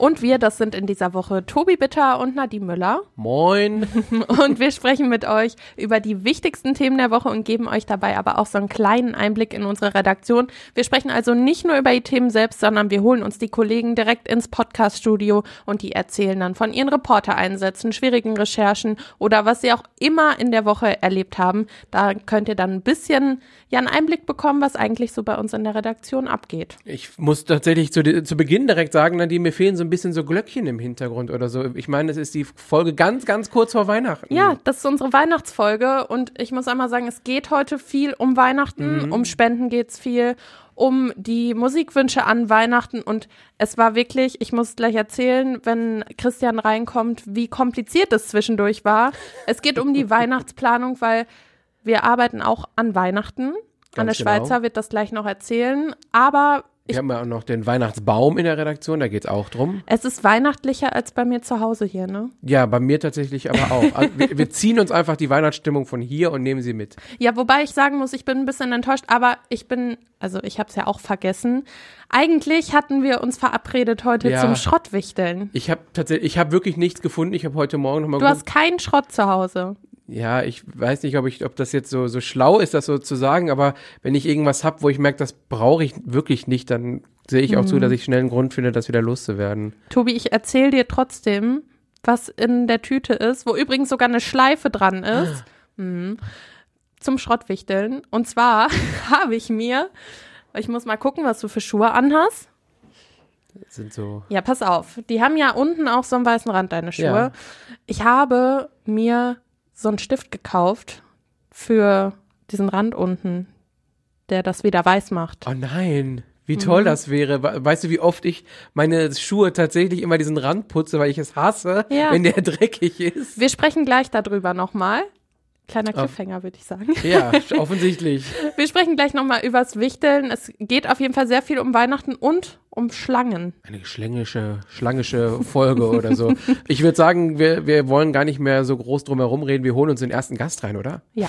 Und wir, das sind in dieser Woche Tobi Bitter und Nadine Müller. Moin. Und wir sprechen mit euch über die wichtigsten Themen der Woche und geben euch dabei aber auch so einen kleinen Einblick in unsere Redaktion. Wir sprechen also nicht nur über die Themen selbst, sondern wir holen uns die Kollegen direkt ins Podcaststudio und die erzählen dann von ihren Reportereinsätzen, schwierigen Recherchen oder was sie auch immer in der Woche erlebt haben. Da könnt ihr dann ein bisschen ja einen Einblick bekommen, was eigentlich so bei uns in der Redaktion abgeht. Ich muss tatsächlich zu, zu Beginn direkt sagen, Nadine, mir fehlen so ein bisschen so Glöckchen im Hintergrund oder so. Ich meine, es ist die Folge ganz, ganz kurz vor Weihnachten. Ja, das ist unsere Weihnachtsfolge und ich muss einmal sagen, es geht heute viel um Weihnachten, mhm. um Spenden geht's viel, um die Musikwünsche an Weihnachten und es war wirklich, ich muss gleich erzählen, wenn Christian reinkommt, wie kompliziert es zwischendurch war. Es geht um die Weihnachtsplanung, weil wir arbeiten auch an Weihnachten. Ganz Anne genau. Schweizer wird das gleich noch erzählen, aber wir haben ja auch noch den Weihnachtsbaum in der Redaktion, da geht es auch drum. Es ist weihnachtlicher als bei mir zu Hause hier, ne? Ja, bei mir tatsächlich aber auch. Also wir, wir, ziehen uns einfach die Weihnachtsstimmung von hier und nehmen sie mit. Ja, wobei ich sagen muss, ich bin ein bisschen enttäuscht, aber ich bin, also ich habe es ja auch vergessen. Eigentlich hatten wir uns verabredet heute ja. zum Schrottwichteln. Ich habe tatsächlich, ich habe wirklich nichts gefunden. Ich habe heute Morgen nochmal. Du hast keinen Schrott zu Hause ja, ich weiß nicht, ob ich, ob das jetzt so, so schlau ist, das so zu sagen, aber wenn ich irgendwas habe, wo ich merke, das brauche ich wirklich nicht, dann sehe ich auch mhm. zu, dass ich schnell einen Grund finde, das wieder loszuwerden. Tobi, ich erzähle dir trotzdem, was in der Tüte ist, wo übrigens sogar eine Schleife dran ist. Ah. Mhm. Zum Schrottwichteln. Und zwar habe ich mir, ich muss mal gucken, was du für Schuhe anhast. Sind so. Ja, pass auf. Die haben ja unten auch so einen weißen Rand, deine Schuhe. Ja. Ich habe mir so einen Stift gekauft für diesen Rand unten, der das wieder weiß macht. Oh nein. Wie toll mhm. das wäre. Weißt du, wie oft ich meine Schuhe tatsächlich immer diesen Rand putze, weil ich es hasse, ja. wenn der dreckig ist. Wir sprechen gleich darüber nochmal. Kleiner Cliffhanger, würde ich sagen. Ja, offensichtlich. Wir sprechen gleich nochmal übers Wichteln. Es geht auf jeden Fall sehr viel um Weihnachten und um Schlangen. Eine schlangische, schlangische Folge oder so. Ich würde sagen, wir, wir wollen gar nicht mehr so groß drum herum reden. Wir holen uns den ersten Gast rein, oder? Ja.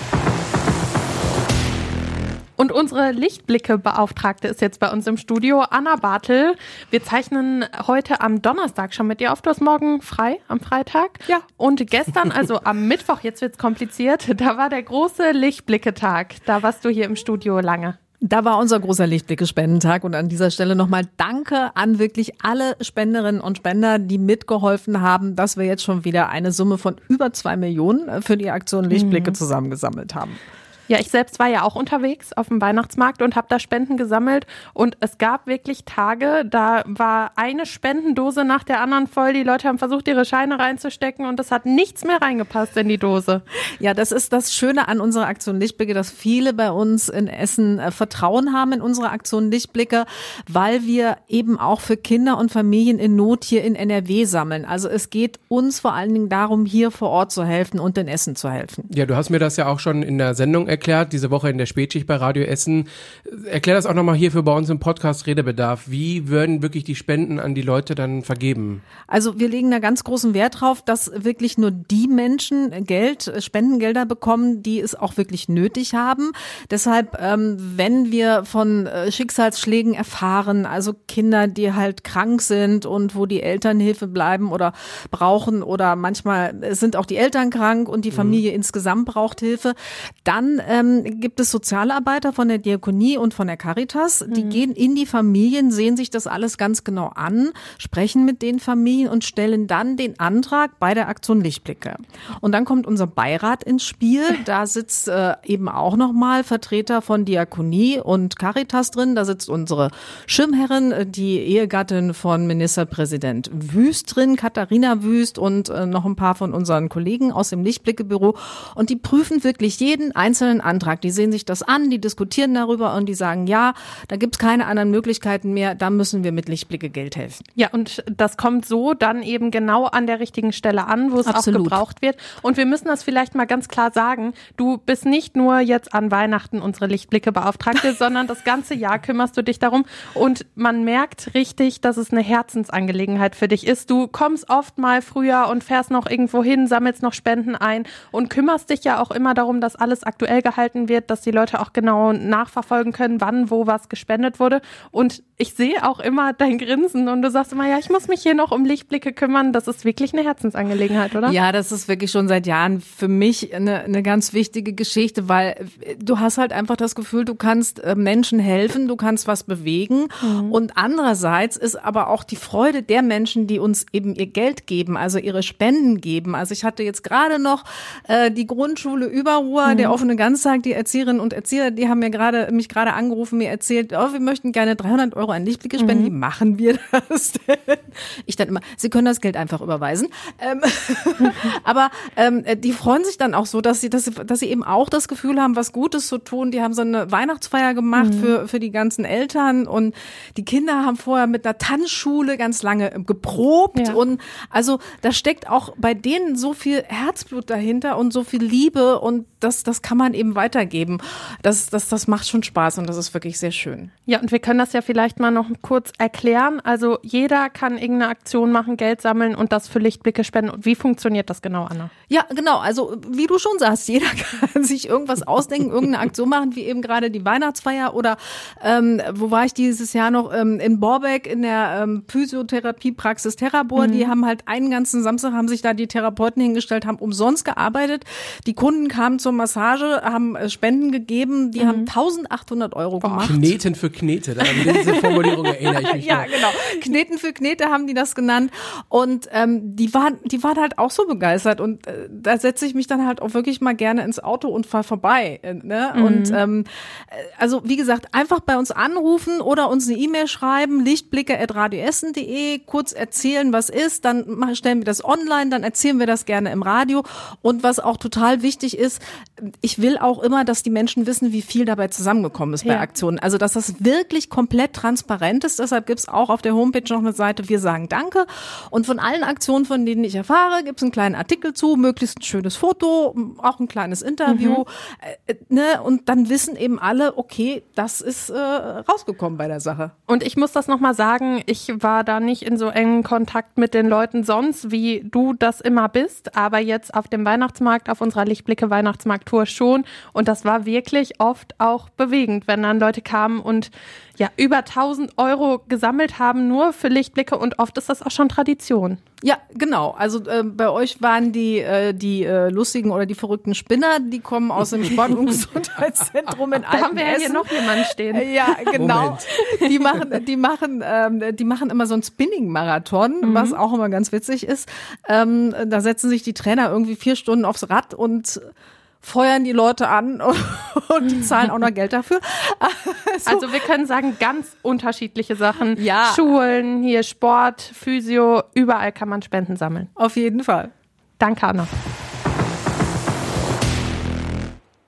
Und unsere Lichtblicke-Beauftragte ist jetzt bei uns im Studio, Anna Bartel. Wir zeichnen heute am Donnerstag schon mit dir auf. Du hast morgen frei, am Freitag. Ja. Und gestern, also am Mittwoch, jetzt wird's kompliziert, da war der große Lichtblicke-Tag. Da warst du hier im Studio lange. Da war unser großer Lichtblicke-Spendentag und an dieser Stelle nochmal Danke an wirklich alle Spenderinnen und Spender, die mitgeholfen haben, dass wir jetzt schon wieder eine Summe von über zwei Millionen für die Aktion Lichtblicke mhm. zusammengesammelt haben. Ja, ich selbst war ja auch unterwegs auf dem Weihnachtsmarkt und habe da Spenden gesammelt. Und es gab wirklich Tage, da war eine Spendendose nach der anderen voll. Die Leute haben versucht, ihre Scheine reinzustecken und es hat nichts mehr reingepasst in die Dose. Ja, das ist das Schöne an unserer Aktion Lichtblicke, dass viele bei uns in Essen äh, Vertrauen haben in unsere Aktion Lichtblicke, weil wir eben auch für Kinder und Familien in Not hier in NRW sammeln. Also es geht uns vor allen Dingen darum, hier vor Ort zu helfen und in Essen zu helfen. Ja, du hast mir das ja auch schon in der Sendung erklärt diese Woche in der Spätschicht bei Radio Essen. Erklär das auch nochmal hier für bei uns im Podcast Redebedarf. Wie würden wirklich die Spenden an die Leute dann vergeben? Also wir legen da ganz großen Wert drauf, dass wirklich nur die Menschen Geld, Spendengelder bekommen, die es auch wirklich nötig haben. Deshalb, ähm, wenn wir von äh, Schicksalsschlägen erfahren, also Kinder, die halt krank sind und wo die Eltern Hilfe bleiben oder brauchen oder manchmal sind auch die Eltern krank und die mhm. Familie mhm. insgesamt braucht Hilfe, dann ähm, gibt es Sozialarbeiter von der Diakonie und von der Caritas, die mhm. gehen in die Familien, sehen sich das alles ganz genau an, sprechen mit den Familien und stellen dann den Antrag bei der Aktion Lichtblicke. Und dann kommt unser Beirat ins Spiel. Da sitzt äh, eben auch nochmal Vertreter von Diakonie und Caritas drin. Da sitzt unsere Schirmherrin, äh, die Ehegattin von Ministerpräsident Wüst drin, Katharina Wüst und äh, noch ein paar von unseren Kollegen aus dem Lichtblicke-Büro. Und die prüfen wirklich jeden einzelnen einen Antrag. Die sehen sich das an, die diskutieren darüber und die sagen, ja, da gibt's keine anderen Möglichkeiten mehr, da müssen wir mit Lichtblicke Geld helfen. Ja, und das kommt so dann eben genau an der richtigen Stelle an, wo es auch gebraucht wird. Und wir müssen das vielleicht mal ganz klar sagen. Du bist nicht nur jetzt an Weihnachten unsere Lichtblicke-Beauftragte, sondern das ganze Jahr kümmerst du dich darum. Und man merkt richtig, dass es eine Herzensangelegenheit für dich ist. Du kommst oft mal früher und fährst noch irgendwo hin, sammelst noch Spenden ein und kümmerst dich ja auch immer darum, dass alles aktuell gehalten wird, dass die Leute auch genau nachverfolgen können, wann, wo was gespendet wurde. Und ich sehe auch immer dein Grinsen und du sagst immer, ja, ich muss mich hier noch um Lichtblicke kümmern. Das ist wirklich eine Herzensangelegenheit, oder? Ja, das ist wirklich schon seit Jahren für mich eine, eine ganz wichtige Geschichte, weil du hast halt einfach das Gefühl, du kannst äh, Menschen helfen, du kannst was bewegen. Und andererseits ist aber auch die Freude der Menschen, die uns eben ihr Geld geben, also ihre Spenden geben. Also ich hatte jetzt gerade noch äh, die Grundschule Überruhr, der offene Ganztag, die Erzieherinnen und Erzieher, die haben mir gerade mich gerade angerufen, mir erzählt, oh, wir möchten gerne 300 Euro an Lichtblicke spenden. Wie machen wir das denn? Ich dann immer, sie können das Geld einfach überweisen. Ähm, aber ähm, die freuen sich dann auch so, dass sie, dass sie, dass sie eben auch das Gefühl haben, was Gutes zu tun. Die haben so eine Weihnachtsfeier gemacht für für die ganzen Eltern und die Kinder haben vorher mit einer Tanzschule ganz lange geprobt Ja. und also da steckt auch bei denen so viel Herzblut dahinter und so viel Liebe und das das kann man eben weitergeben. Das das das macht schon Spaß und das ist wirklich sehr schön. Ja, und wir können das ja vielleicht mal noch kurz erklären. Also jeder kann irgendeine Aktion machen, Geld sammeln und das für Lichtblicke spenden. Und wie funktioniert das genau, Anna? Ja, genau. Also wie du schon sagst, jeder kann sich irgendwas ausdenken, irgendeine Aktion machen, wie eben gerade die Weihnachtsfeier oder ähm, wo war ich dieses Jahr noch ähm, in Borbeck in der ähm, Physiotherapiepraxis Therabor. Die haben halt einen ganzen Samstag haben sich da die Therapeuten hingestellt, haben umsonst gearbeitet. Die Kunden kamen zur Massage, haben äh, Spenden gegeben. Die haben 1800 Euro gemacht. Kneten für Knete. An diese Formulierung erinnere ich mich Ja, noch. genau. Kneten für Knete haben die das genannt. Und ähm, die waren, die waren halt auch so begeistert. Und äh, da setze ich mich dann halt auch wirklich mal gerne ins Auto und fahr vorbei. Äh, ne? Und ähm, äh, also wie gesagt, einfach bei uns anrufen oder uns eine E-Mail schreiben, lichtblicke.radioessen.de, kurz erzählen, was ist, dann stellen wir das online, dann erzählen wir das gerne im Radio. Und was auch total wichtig ist, ich will auch immer, dass die Menschen wissen, wie viel dabei zusammengekommen ist bei Ja. Aktionen. Also dass das wirklich komplett transparent ist. Deshalb gibt's auch auf der Homepage noch eine Seite, wir sagen Danke. Und von allen Aktionen, von denen ich erfahre, gibt's einen kleinen Artikel zu, möglichst ein schönes Foto, auch ein kleines Interview. Äh, ne? Und dann wissen eben alle, okay, das ist äh, rausgekommen bei der Sache. Und ich muss das nochmal sagen, ich war da nicht in so engen Kontakt mit den Leuten sonst, wie du das immer bist, aber jetzt auf dem Weihnachtsmarkt, auf unserer Lichtblicke Weihnachtsmarkt-Tour schon. Und das war wirklich oft auch bewegend, wenn dann Leute kamen und ja, über 1000 Euro gesammelt haben, nur für Lichtblicke und oft ist das auch schon Tradition. Ja, genau. Also äh, bei euch waren die äh, die äh, lustigen oder die verrückten Spinner, die kommen aus dem Sport- und Gesundheitszentrum in Da haben wir ja hier Altenessen. noch jemanden stehen. Äh, Ja, genau. Moment. Die machen, die machen, ähm, die machen immer so einen Spinning-Marathon, was auch immer ganz witzig ist. Ähm, da setzen sich die Trainer irgendwie vier Stunden aufs Rad und feuern die Leute an und die zahlen auch noch Geld dafür. So. Also wir können sagen, ganz unterschiedliche Sachen. Ja. Schulen, hier Sport, Physio, überall kann man Spenden sammeln. Auf jeden Fall. Danke, Anna.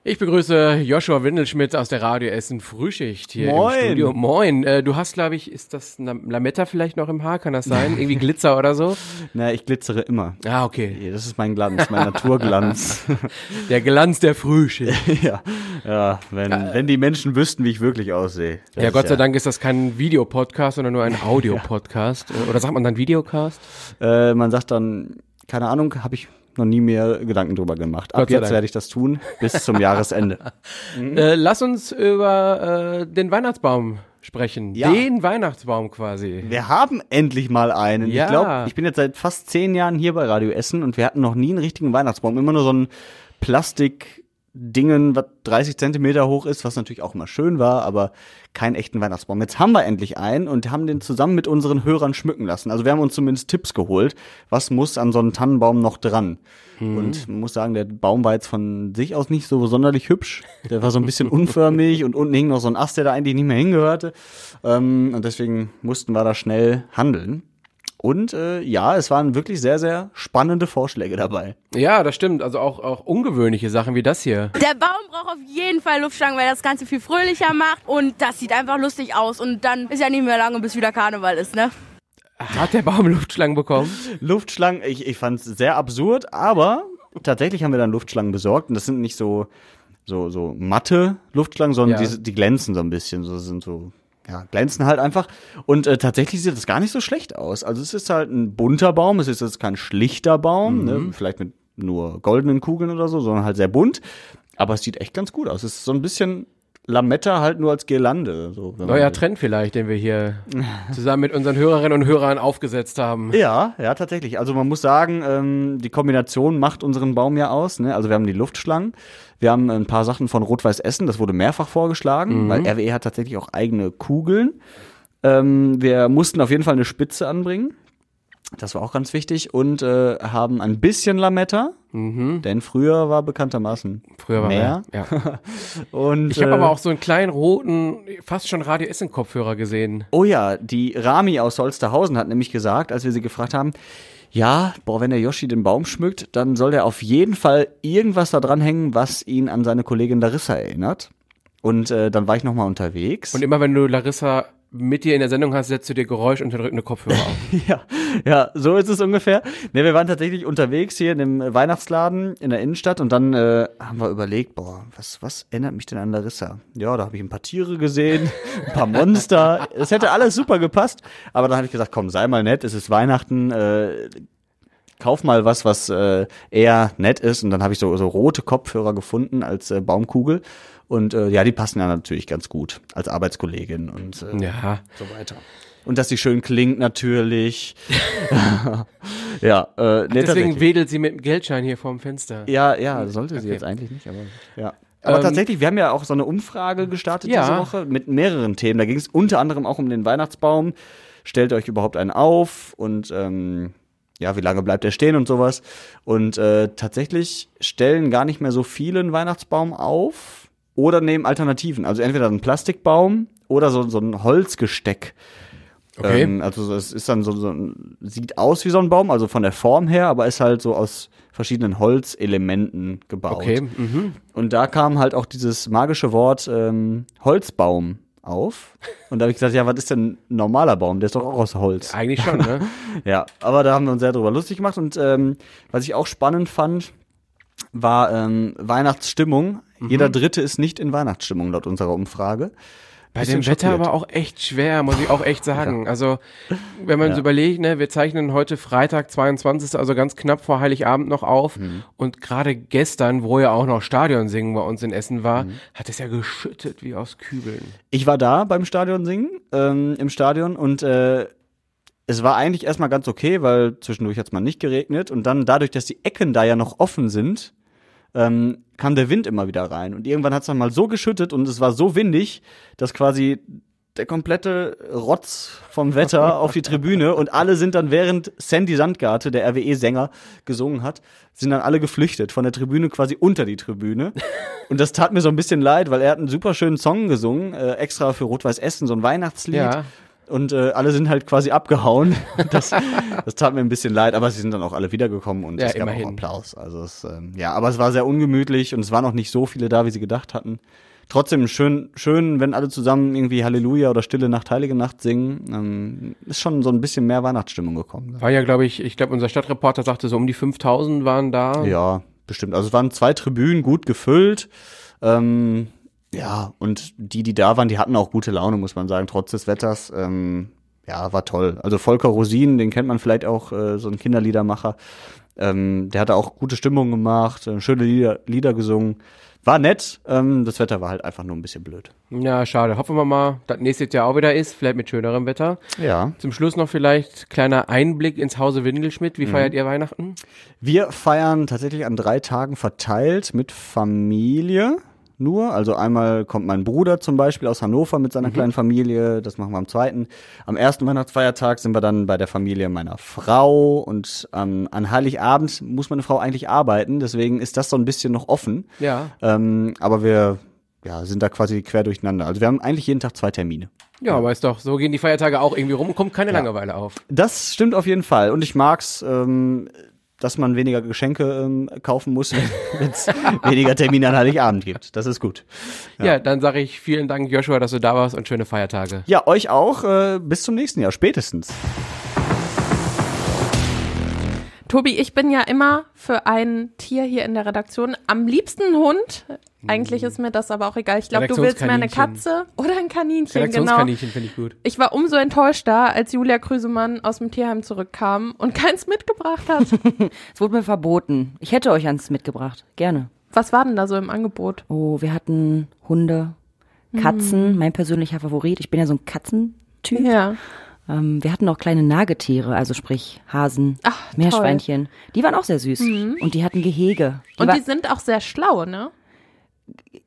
Ich begrüße Joshua Windelschmidt aus der Radio Essen Frühschicht hier Moin. im Studio. Moin. Äh, du hast, glaube ich, ist das Lametta vielleicht noch im Haar? Kann das sein? Irgendwie Glitzer oder so? Na, ich glitzere immer. Ah, okay. Ja, Das ist mein Glanz, mein Naturglanz. Der Glanz der Frühschicht. ja, ja wenn, wenn die Menschen wüssten, wie ich wirklich aussehe. Ja, Gott sei Dank ist das kein Videopodcast, sondern nur ein Audiopodcast. Äh, Oder sagt man dann Videocast? Äh, man sagt dann, keine Ahnung, habe ich noch nie mehr Gedanken drüber gemacht. Ab jetzt Dank. werde ich das tun, bis zum Jahresende. Äh, lass uns über äh, den Weihnachtsbaum sprechen. Ja. Den Weihnachtsbaum quasi. Wir haben endlich mal einen. Ja. Ich glaube, ich bin jetzt seit fast zehn Jahren hier bei Radio Essen und wir hatten noch nie einen richtigen Weihnachtsbaum. Immer nur so ein Plastikdingen, was 30 Zentimeter hoch ist, was natürlich auch immer schön war, aber keinen echten Weihnachtsbaum. Jetzt haben wir endlich einen und haben den zusammen mit unseren Hörern schmücken lassen. Also wir haben uns zumindest Tipps geholt, was muss an so einem Tannenbaum noch dran. Und man muss sagen, der Baum war jetzt von sich aus nicht so sonderlich hübsch. Der war so ein bisschen unförmig und unten hing noch so ein Ast, der da eigentlich nicht mehr hingehörte. Ähm, und deswegen mussten wir da schnell handeln. Und äh, ja, es waren wirklich sehr, sehr spannende Vorschläge dabei. Ja, das stimmt. Also auch, auch ungewöhnliche Sachen wie das hier. Der Baum braucht auf jeden Fall Luftschlangen, weil das Ganze viel fröhlicher macht und das sieht einfach lustig aus. Und dann ist ja nicht mehr lange, bis wieder Karneval ist, ne? Hat der Baum Luftschlangen bekommen? Luftschlangen, ich, ich fand es sehr absurd, aber tatsächlich haben wir dann Luftschlangen besorgt und das sind nicht so, so, so matte Luftschlangen, sondern Ja. die, die glänzen so ein bisschen, so sind so, ja, glänzen halt einfach. Und äh, tatsächlich sieht das gar nicht so schlecht aus. Also es ist halt ein bunter Baum, es ist jetzt kein schlichter Baum, ne, vielleicht mit nur goldenen Kugeln oder so, sondern halt sehr bunt. Aber es sieht echt ganz gut aus. Es ist so ein bisschen Lametta halt nur als Girlande. So, Neuer. Trend vielleicht, den wir hier zusammen mit unseren Hörerinnen und Hörern aufgesetzt haben. Ja, ja, tatsächlich. Also man muss sagen, ähm, die Kombination macht unseren Baum ja aus. Ne? Also wir haben die Luftschlangen, wir haben ein paar Sachen von Rot-Weiß Essen, das wurde mehrfach vorgeschlagen, weil RWE hat tatsächlich auch eigene Kugeln. Ähm, wir mussten auf jeden Fall eine Spitze anbringen. Das war auch ganz wichtig und äh, haben ein bisschen Lametta, denn früher war bekanntermaßen Früher war mehr. mehr. Ja. Und, Ich habe äh, aber auch so einen kleinen roten, fast schon Radio Essen Kopfhörer gesehen. Oh ja, die Rami aus Holsterhausen hat nämlich gesagt, als wir sie gefragt haben, ja, boah, wenn der Yoshi den Baum schmückt, dann soll der auf jeden Fall irgendwas da dran hängen, was ihn an seine Kollegin Larissa erinnert. Und äh, dann war ich nochmal unterwegs. Und immer wenn du Larissa mit dir in der Sendung hast, setzt du dir geräuschunterdrückende Kopfhörer auf. ja, ja, so ist es ungefähr. Ne, wir waren tatsächlich unterwegs hier in dem Weihnachtsladen in der Innenstadt und dann äh, haben wir überlegt, boah, was, was erinnert mich denn an Larissa? Ja, da habe ich ein paar Tiere gesehen, ein paar Monster. Es hätte alles super gepasst, aber dann habe ich gesagt, komm, sei mal nett, es ist Weihnachten, äh, kauf mal was, was äh, eher nett ist. Und dann habe ich so, so rote Kopfhörer gefunden als äh, Baumkugel. Und äh, ja, die passen ja natürlich ganz gut als Arbeitskollegin und äh, Ja. so weiter. Und dass sie schön klingt natürlich. ja, äh, nee, Deswegen wedelt sie mit dem Geldschein hier vorm Fenster. Ja, ja, sollte sie Okay. jetzt eigentlich nicht, aber ja. Aber Ähm, tatsächlich, wir haben ja auch so eine Umfrage gestartet Ja. diese Woche mit mehreren Themen. Da ging es unter anderem auch um den Weihnachtsbaum. Stellt euch überhaupt einen auf und ähm, ja, wie lange bleibt er stehen und sowas. Und äh, tatsächlich stellen gar nicht mehr so viele einen Weihnachtsbaum auf oder nehmen Alternativen. Also entweder einen Plastikbaum oder so, so ein Holzgesteck. Okay. Ähm, also es ist dann so, so ein, sieht aus wie so ein Baum, also von der Form her, aber ist halt so aus verschiedenen Holzelementen gebaut. Okay. Mhm. Und da kam halt auch dieses magische Wort ähm, Holzbaum auf. Und da habe ich gesagt, ja, was ist denn ein normaler Baum? Der ist doch auch aus Holz. Eigentlich schon, ne? Ja, aber da haben wir uns sehr drüber lustig gemacht. Und ähm, was ich auch spannend fand, war ähm, Weihnachtsstimmung. Mhm. Jeder Dritte ist nicht in Weihnachtsstimmung laut unserer Umfrage. Bei dem Wetter aber auch echt schwer, muss ich auch echt sagen. Also, wenn man Ja. so überlegt, ne, wir zeichnen heute Freitag, 22., also ganz knapp vor Heiligabend noch auf. Mhm. Und gerade gestern, wo ja auch noch Stadion singen bei uns in Essen war, Mhm. hat es ja geschüttet wie aus Kübeln. Ich war da beim Stadion singen, ähm, im Stadion und äh, es war eigentlich erstmal ganz okay, weil zwischendurch hat es mal nicht geregnet und dann dadurch, dass die Ecken da ja noch offen sind, ähm, kam der Wind immer wieder rein und irgendwann hat es dann mal so geschüttet und es war so windig, dass quasi der komplette Rotz vom Wetter auf die Tribüne und alle sind dann während Sandy Sandgarte, der RWE-Sänger, gesungen hat, sind dann alle geflüchtet von der Tribüne quasi unter die Tribüne. Und das tat mir so ein bisschen leid, weil er hat einen super schönen Song gesungen, äh, extra für Rot-Weiß Essen, so ein Weihnachtslied. Ja. Und äh, alle sind halt quasi abgehauen. Das, das tat mir ein bisschen leid, aber sie sind dann auch alle wiedergekommen und Ja, es gab immerhin. auch Applaus. Also es, ähm, ja, aber es war sehr ungemütlich und es waren noch nicht so viele da, wie sie gedacht hatten. Trotzdem schön, schön, wenn alle zusammen irgendwie Halleluja oder Stille Nacht, Heilige Nacht singen. Ähm, ist schon so ein bisschen mehr Weihnachtsstimmung gekommen. War ja, glaube ich, ich glaube, unser Stadtreporter sagte so um die 5000 waren da. Ja, bestimmt. Also es waren zwei Tribünen gut gefüllt. Ähm, ja, und die, die da waren, die hatten auch gute Laune, muss man sagen, trotz des Wetters. Ähm, ja, war toll. Also Volker Rosin, den kennt man vielleicht auch, äh, so ein Kinderliedermacher. Ähm, der hatte auch gute Stimmung gemacht, äh, schöne Lieder, Lieder gesungen. War nett, ähm, das Wetter war halt einfach nur ein bisschen blöd. Ja, schade. Hoffen wir mal, dass nächstes Jahr auch wieder ist, vielleicht mit schönerem Wetter. Ja. Zum Schluss noch vielleicht kleiner Einblick ins Hause Windelschmidt. Mhm. Wie feiert ihr Weihnachten? Wir feiern tatsächlich an drei Tagen verteilt mit Familie nur. Also einmal kommt mein Bruder zum Beispiel aus Hannover mit seiner kleinen Familie. Das machen wir am zweiten. Am ersten Weihnachtsfeiertag sind wir dann bei der Familie meiner Frau und ähm, an Heiligabend muss meine Frau eigentlich arbeiten. Deswegen ist das so ein bisschen noch offen. Ja. Ähm, aber wir ja, sind da quasi quer durcheinander. Also wir haben eigentlich jeden Tag zwei Termine. Ja, aber ist doch, so gehen die Feiertage auch irgendwie rum und kommt keine Langeweile auf. Das stimmt auf jeden Fall. Und ich mag's, ähm, dass man weniger Geschenke ähm, kaufen muss, wenn es weniger Termine an Heiligabend gibt. Das ist gut. Ja, dann sage ich vielen Dank, Joshua, dass du da warst und schöne Feiertage. Ja, euch auch. Äh, bis zum nächsten Jahr, spätestens. Tobi, ich bin ja immer für ein Tier hier in der Redaktion. Am liebsten ein Hund. Eigentlich ist mir das aber auch egal. Ich glaube, du willst mir eine Katze oder ein Kaninchen, genau. Redaktionskaninchen finde ich gut. Ich war umso enttäuschter, als Julia Krüsemann aus dem Tierheim zurückkam und keins mitgebracht hat. Es wurde mir verboten. Ich hätte euch eins mitgebracht. Gerne. Was war denn da so im Angebot? Oh, wir hatten Hunde, Katzen, mein persönlicher Favorit. Ich bin ja so ein Katzentyp. Ja. Ähm, wir hatten auch kleine Nagetiere, also sprich Hasen, Ach, Meerschweinchen. Die waren auch sehr süß. Und die hatten Gehege. Die Und die sind auch sehr schlau, ne?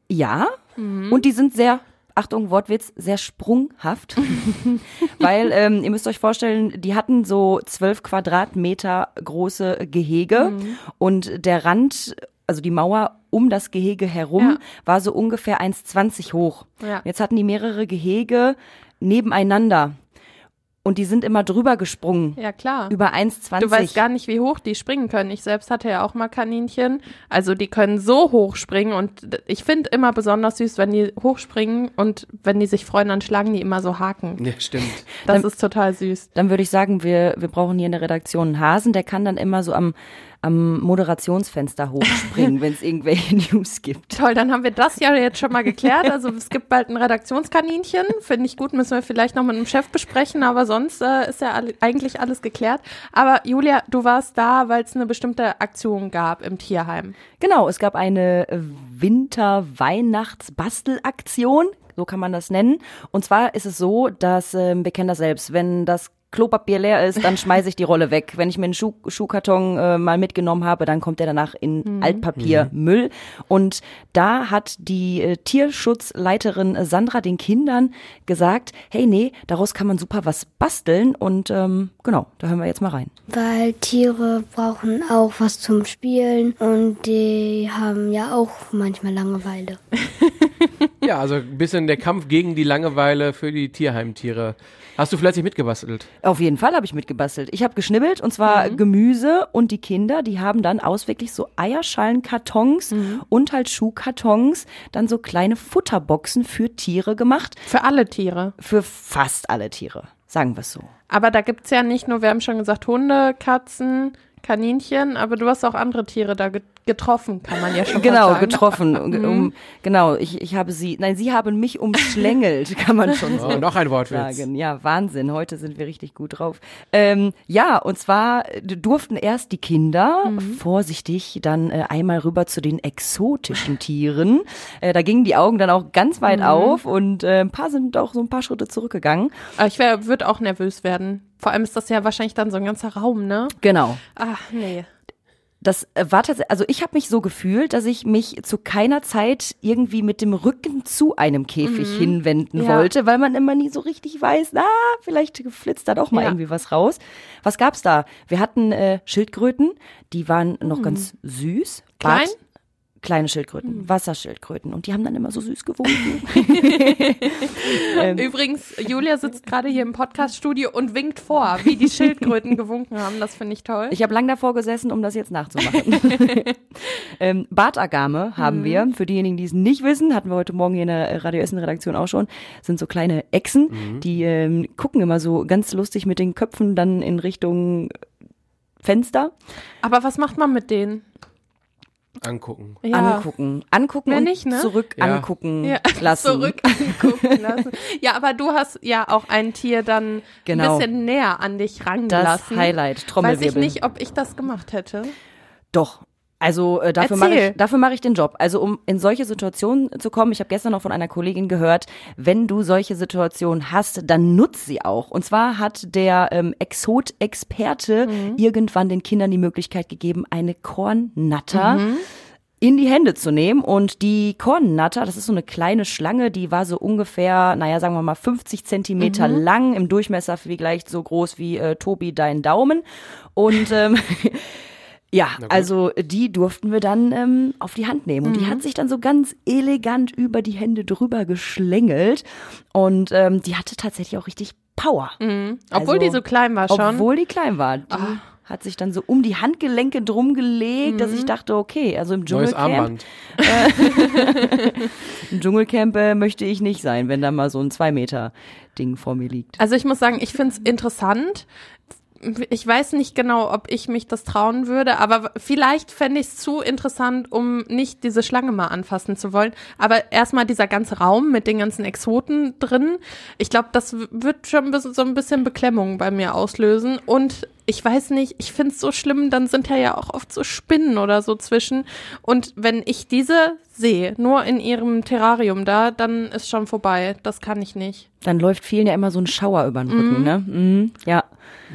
Ja, und die sind sehr, Achtung, Wortwitz, sehr sprunghaft. Weil, ähm, ihr müsst euch vorstellen, die hatten so zwölf Quadratmeter große Gehege und der Rand, also die Mauer um das Gehege herum, Ja. war so ungefähr 1,20 hoch. Ja. Jetzt hatten die mehrere Gehege nebeneinander. Und die sind immer drüber gesprungen. Ja, klar. Über 1,20. Du weißt gar nicht, wie hoch die springen können. Ich selbst hatte ja auch mal Kaninchen. Also die können so hoch springen und ich finde immer besonders süß, wenn die hochspringen und wenn die sich freuen, dann schlagen die immer so Haken. Ja, stimmt. Das ist total süß. Dann würde ich sagen, wir, wir brauchen hier in der Redaktion einen Hasen, der kann dann immer so am, am Moderationsfenster hochspringen, wenn es irgendwelche News gibt. Toll, dann haben wir das ja jetzt schon mal geklärt. Also es gibt bald ein Redaktionskaninchen. Finde ich gut, müssen wir vielleicht noch mit dem Chef besprechen, aber sonst äh, ist ja alle, eigentlich alles geklärt. Aber Julia, du warst da, weil es eine bestimmte Aktion gab im Tierheim. Genau, es gab eine Winter-Weihnachts-Bastelaktion, so kann man das nennen. Und zwar ist es so, dass, ähm, wir kennen das selbst, wenn das Klopapier leer ist, dann schmeiße ich die Rolle weg. Wenn ich mir einen Schuh Schuhkarton äh, mal mitgenommen habe, dann kommt der danach in Altpapiermüll. Und da hat die äh, Tierschutzleiterin Sandra den Kindern gesagt, hey, nee, daraus kann man super was basteln. Und ähm, genau, da hören wir jetzt mal rein. Weil Tiere brauchen auch was zum Spielen und die haben ja auch manchmal Langeweile. Ja, also ein bisschen der Kampf gegen die Langeweile für die Tierheimtiere. Hast du fleißig mitgebastelt? Auf jeden Fall habe ich mitgebastelt. Ich habe geschnibbelt und zwar Gemüse und die Kinder, die haben dann aus wirklich so Eierschalenkartons und halt Schuhkartons dann so kleine Futterboxen für Tiere gemacht. Für alle Tiere. Für fast alle Tiere, sagen wir es so. Aber da gibt's ja nicht nur, wir haben schon gesagt, Hunde, Katzen, Kaninchen, aber du hast auch andere Tiere da get- getroffen, kann man ja schon Genau, sagen. getroffen. um, genau, ich, ich habe sie, nein, sie haben mich umschlängelt, kann man schon Oh, so noch ein Wortwitz. sagen. Ja, Wahnsinn. Heute sind wir richtig gut drauf. Ähm, ja, und zwar durften erst die Kinder vorsichtig dann äh, einmal rüber zu den exotischen Tieren. Äh, da gingen die Augen dann auch ganz weit auf und äh, ein paar sind auch so ein paar Schritte zurückgegangen. Aber ich würde auch nervös werden. Vor allem ist das ja wahrscheinlich dann so ein ganzer Raum, ne? Genau. Ach, nee. Das äh, war tatsächlich, also ich habe mich so gefühlt, dass ich mich zu keiner Zeit irgendwie mit dem Rücken zu einem Käfig hinwenden Ja. wollte, weil man immer nie so richtig weiß, na, vielleicht flitzt da doch mal Ja. irgendwie was raus. Was gab's da? Wir hatten äh, Schildkröten, die waren noch ganz süß. Klein? Bart- Kleine Schildkröten, Wasserschildkröten. Und die haben dann immer so süß gewunken. Übrigens, Julia sitzt gerade hier im Podcaststudio und winkt vor, wie die Schildkröten gewunken haben. Das finde ich toll. Ich habe lang davor gesessen, um das jetzt nachzumachen. ähm, Bartagame haben wir. Für diejenigen, die es nicht wissen, hatten wir heute Morgen hier in der Radio Essen Redaktion auch schon, sind so kleine Echsen, die ähm, gucken immer so ganz lustig mit den Köpfen dann in Richtung Fenster. Aber was macht man mit denen? Angucken. Ja. Angucken. Angucken Mehr und nicht, ne? zurück Ja. angucken Ja, lassen. zurück angucken lassen. Ja, aber du hast ja auch ein Tier dann Genau. ein bisschen näher an dich Das rangelassen. Highlight, Weiß Trommelwirbel. ich nicht, ob ich das gemacht hätte. Doch. Also äh, dafür mache ich, dafür mache ich den Job. Also um in solche Situationen zu kommen, ich habe gestern noch von einer Kollegin gehört, wenn du solche Situationen hast, dann nutz sie auch. Und zwar hat der ähm, Exot-Experte Mhm. irgendwann den Kindern die Möglichkeit gegeben, eine Kornnatter in die Hände zu nehmen. Und die Kornnatter, das ist so eine kleine Schlange, die war so ungefähr, naja, sagen wir mal 50 Zentimeter lang, im Durchmesser vielleicht so groß wie äh, Tobi dein Daumen. Und ähm, Ja, also die durften wir dann ähm, auf die Hand nehmen. Und die hat sich dann so ganz elegant über die Hände drüber geschlängelt. Und ähm, die hatte tatsächlich auch richtig Power. Mhm. Obwohl Also, die so klein war schon. Obwohl die klein war. Die hat sich dann so um die Handgelenke drum gelegt, dass ich dachte, okay, also im Neues Dschungelcamp, Armband. im Dschungelcamp äh, möchte ich nicht sein, wenn da mal so ein zwei Meter Ding vor mir liegt. Also ich muss sagen, ich find's interessant. Ich weiß nicht genau, ob ich mich das trauen würde, aber vielleicht fände ich es zu interessant, um nicht diese Schlange mal anfassen zu wollen. Aber erstmal dieser ganze Raum mit den ganzen Exoten drin, ich glaube, das wird schon so ein bisschen Beklemmung bei mir auslösen. Und ich weiß nicht, ich finde es so schlimm, dann sind ja ja auch oft so Spinnen oder so zwischen. Und wenn ich diese sehe, nur in ihrem Terrarium da, dann ist schon vorbei. Das kann ich nicht. Dann läuft vielen ja immer so ein Schauer über den Rücken, ne? Mhm, ja.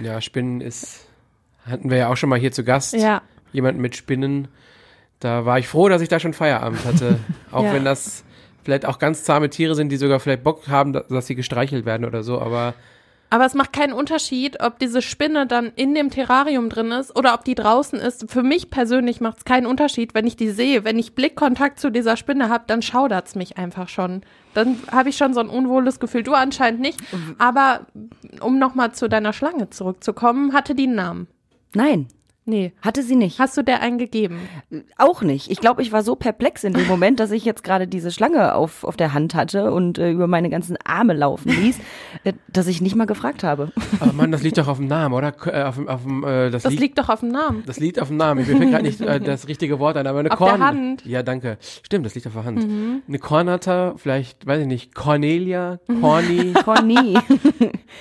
Ja, Spinnen ist, hatten wir ja auch schon mal hier zu Gast. Ja. Jemand mit Spinnen. Da war ich froh, dass ich da schon Feierabend hatte. Auch Ja. wenn das vielleicht auch ganz zahme Tiere sind, die sogar vielleicht Bock haben, dass sie gestreichelt werden oder so. Aber Aber es macht keinen Unterschied, ob diese Spinne dann in dem Terrarium drin ist oder ob die draußen ist. Für mich persönlich macht es keinen Unterschied, wenn ich die sehe. Wenn ich Blickkontakt zu dieser Spinne habe, dann schaudert's mich einfach schon. Dann habe ich schon so ein unwohles Gefühl. Du anscheinend nicht. Aber um nochmal zu deiner Schlange zurückzukommen, hatte die einen Namen. Nein, Nee. hatte sie nicht. Hast du der einen gegeben? Auch nicht. Ich glaube, ich war so perplex in dem Moment, dass ich jetzt gerade diese Schlange auf, auf der Hand hatte und äh, über meine ganzen Arme laufen ließ, äh, dass ich nicht mal gefragt habe. oh Mann, das liegt doch auf dem Namen, oder? Äh, auf, auf äh, das, Das liegt, liegt doch auf dem Namen. das liegt auf dem Namen. Ich mir fällt gerade nicht äh, das richtige Wort ein, aber eine Auf Korn. der Hand. Ja, danke. Stimmt, das liegt auf der Hand. Eine Kornata, vielleicht, weiß ich nicht, Cornelia, Corny. Conny.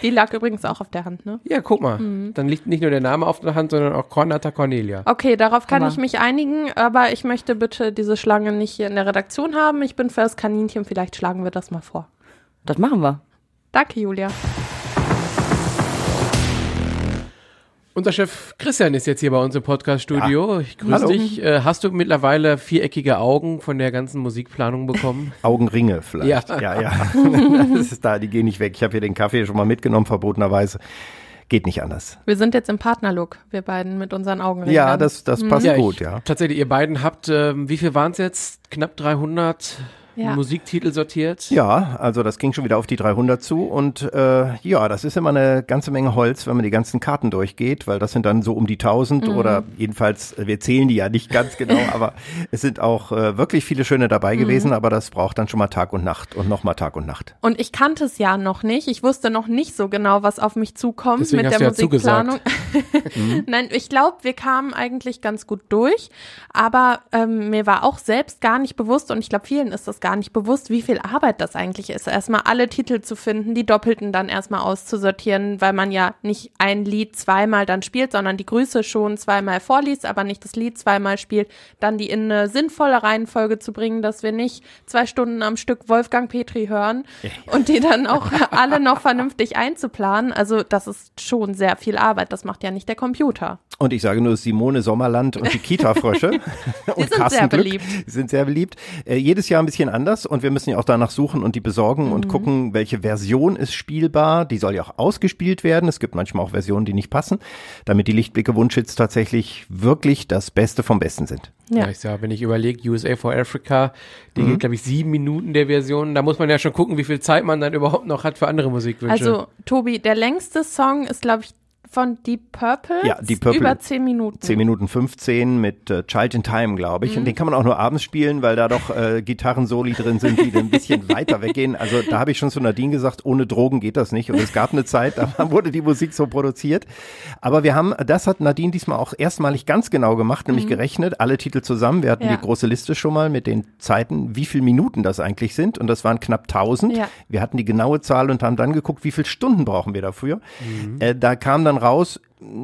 Die lag übrigens auch auf der Hand, ne? ja, guck mal. Dann liegt nicht nur der Name auf der Hand, sondern auch Kornata Cornelia. Okay, darauf kann Hammer. ich mich einigen, aber ich möchte bitte diese Schlange nicht hier in der Redaktion haben. Ich bin für das Kaninchen, vielleicht schlagen wir das mal vor. Das machen wir. Danke, Julia. Unser Chef Christian ist jetzt hier bei uns im Podcast-Studio. Ich grüße dich. Äh, hast du mittlerweile viereckige Augen von der ganzen Musikplanung bekommen? Augenringe vielleicht. Ja. ja. ja. das ist da, die gehen nicht weg. Ich habe hier den Kaffee schon mal mitgenommen, verbotenerweise. Geht nicht anders. Wir sind jetzt im Partnerlook, wir beiden mit unseren Augenringen. Ja, das, das passt Ja, gut, ich, ja. Tatsächlich, ihr beiden habt, ähm, wie viel waren es jetzt? Knapp 300 Ja. Musiktitel sortiert? Ja, also das ging schon wieder auf die 300 zu und äh, ja, das ist immer eine ganze Menge Holz, wenn man die ganzen Karten durchgeht, weil das sind dann so um die 1000 Mhm. oder jedenfalls, äh, wir zählen die ja nicht ganz genau, aber es sind auch äh, wirklich viele schöne dabei Mhm. gewesen, aber das braucht dann schon mal Tag und Nacht und nochmal Tag und Nacht. Und ich kannte es ja noch nicht. Ich wusste noch nicht so genau, was auf mich zukommt Deswegen mit hast der du ja Musikplanung. Nein, ich glaube, wir kamen eigentlich ganz gut durch. Aber ähm, mir war auch selbst gar nicht bewusst, und ich glaube, vielen ist das gar nicht bewusst, wie viel Arbeit das eigentlich ist. Erstmal alle Titel zu finden, die Doppelten dann erstmal auszusortieren, weil man ja nicht ein Lied zweimal dann spielt, sondern die Grüße schon zweimal vorliest, aber nicht das Lied zweimal spielt. Dann die in eine sinnvolle Reihenfolge zu bringen, dass wir nicht zwei Stunden am Stück Wolfgang Petri hören und die dann auch alle noch vernünftig einzuplanen. Also das ist schon sehr viel Arbeit. Das macht ja nicht der Computer. Und ich sage nur Simone Sommerland und die Kita-Frösche. und sind Carsten sehr Glück beliebt. Sind sehr beliebt. Äh, jedes Jahr ein bisschen anders und wir müssen ja auch danach suchen und die besorgen Mhm. und gucken, welche Version ist spielbar. Die soll ja auch ausgespielt werden. Es gibt manchmal auch Versionen, die nicht passen, damit die Lichtblicke Wunschhits tatsächlich wirklich das Beste vom Besten sind. Ja. Ja. ich sag, wenn ich überlege, USA for Africa, die Mhm. geht, glaube ich, sieben Minuten der Version. Da muss man ja schon gucken, wie viel Zeit man dann überhaupt noch hat für andere Musikwünsche. Also Tobi, der längste Song ist, glaube ich, von Deep Purple. Ja, Deep Purple. Über zehn Minuten. 10 Minuten 15 mit äh, Child in Time, glaube ich. Und den kann man auch nur abends spielen, weil da doch äh, Gitarrensoli drin sind, die dann ein bisschen weiter weggehen. Also da habe ich schon zu Nadine gesagt, ohne Drogen geht das nicht. Und es gab eine Zeit, da wurde die Musik so produziert. Aber wir haben, das hat Nadine diesmal auch erstmalig ganz genau gemacht, nämlich gerechnet, alle Titel zusammen. Wir hatten Ja. die große Liste schon mal mit den Zeiten, wie viele Minuten das eigentlich sind. Und das waren knapp 1000. Ja. Wir hatten die genaue Zahl und haben dann geguckt, wie viele Stunden brauchen wir dafür. Äh, da kam dann raus,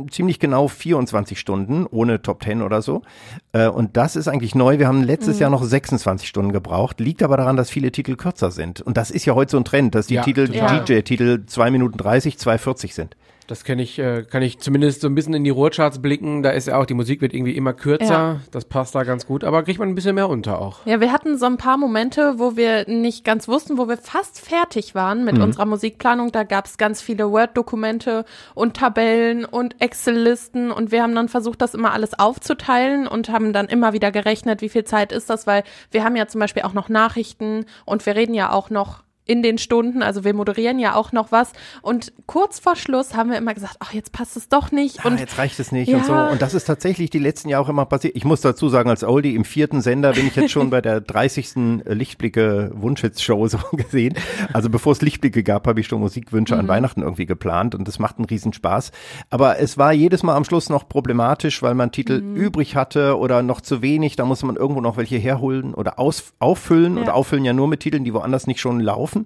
ziemlich genau 24 Stunden, ohne Top 10 oder so. Äh, und das ist eigentlich neu. Wir haben letztes Jahr noch 26 Stunden gebraucht. Liegt aber daran, dass viele Titel kürzer sind. Und das ist ja heute so ein Trend, dass die Ja, Titel, die. DJ-Titel 2 Minuten 30, 2,40 sind. Das kenne ich, äh, kann ich zumindest so ein bisschen in die Ruhrcharts blicken. Da ist ja auch, die Musik wird irgendwie immer kürzer. Ja. Das passt da ganz gut, aber kriegt man ein bisschen mehr unter auch. Ja, wir hatten so ein paar Momente, wo wir nicht ganz wussten, wo wir fast fertig waren mit unserer Musikplanung. Da gab es ganz viele Word-Dokumente und Tabellen und Excel-Listen und wir haben dann versucht, das immer alles aufzuteilen und haben dann immer wieder gerechnet, wie viel Zeit ist das, weil wir haben ja zum Beispiel auch noch Nachrichten und wir reden ja auch noch in den Stunden, also wir moderieren ja auch noch was und kurz vor Schluss haben wir immer gesagt, ach, jetzt passt es doch nicht Ah, und jetzt reicht es nicht Ja. und so. Und das ist tatsächlich die letzten Jahre auch immer passiert. Ich muss dazu sagen, als Oldie im vierten Sender bin ich jetzt schon bei der 30. Lichtblicke Wunschhits-Show so gesehen. Also bevor es Lichtblicke gab, habe ich schon Musikwünsche Mhm. an Weihnachten irgendwie geplant und das macht einen Riesenspaß. Aber es war jedes Mal am Schluss noch problematisch, weil man Titel Mhm. übrig hatte oder noch zu wenig. Da muss man irgendwo noch welche herholen oder aus, auffüllen Ja. oder auffüllen ja nur mit Titeln, die woanders nicht schon laufen.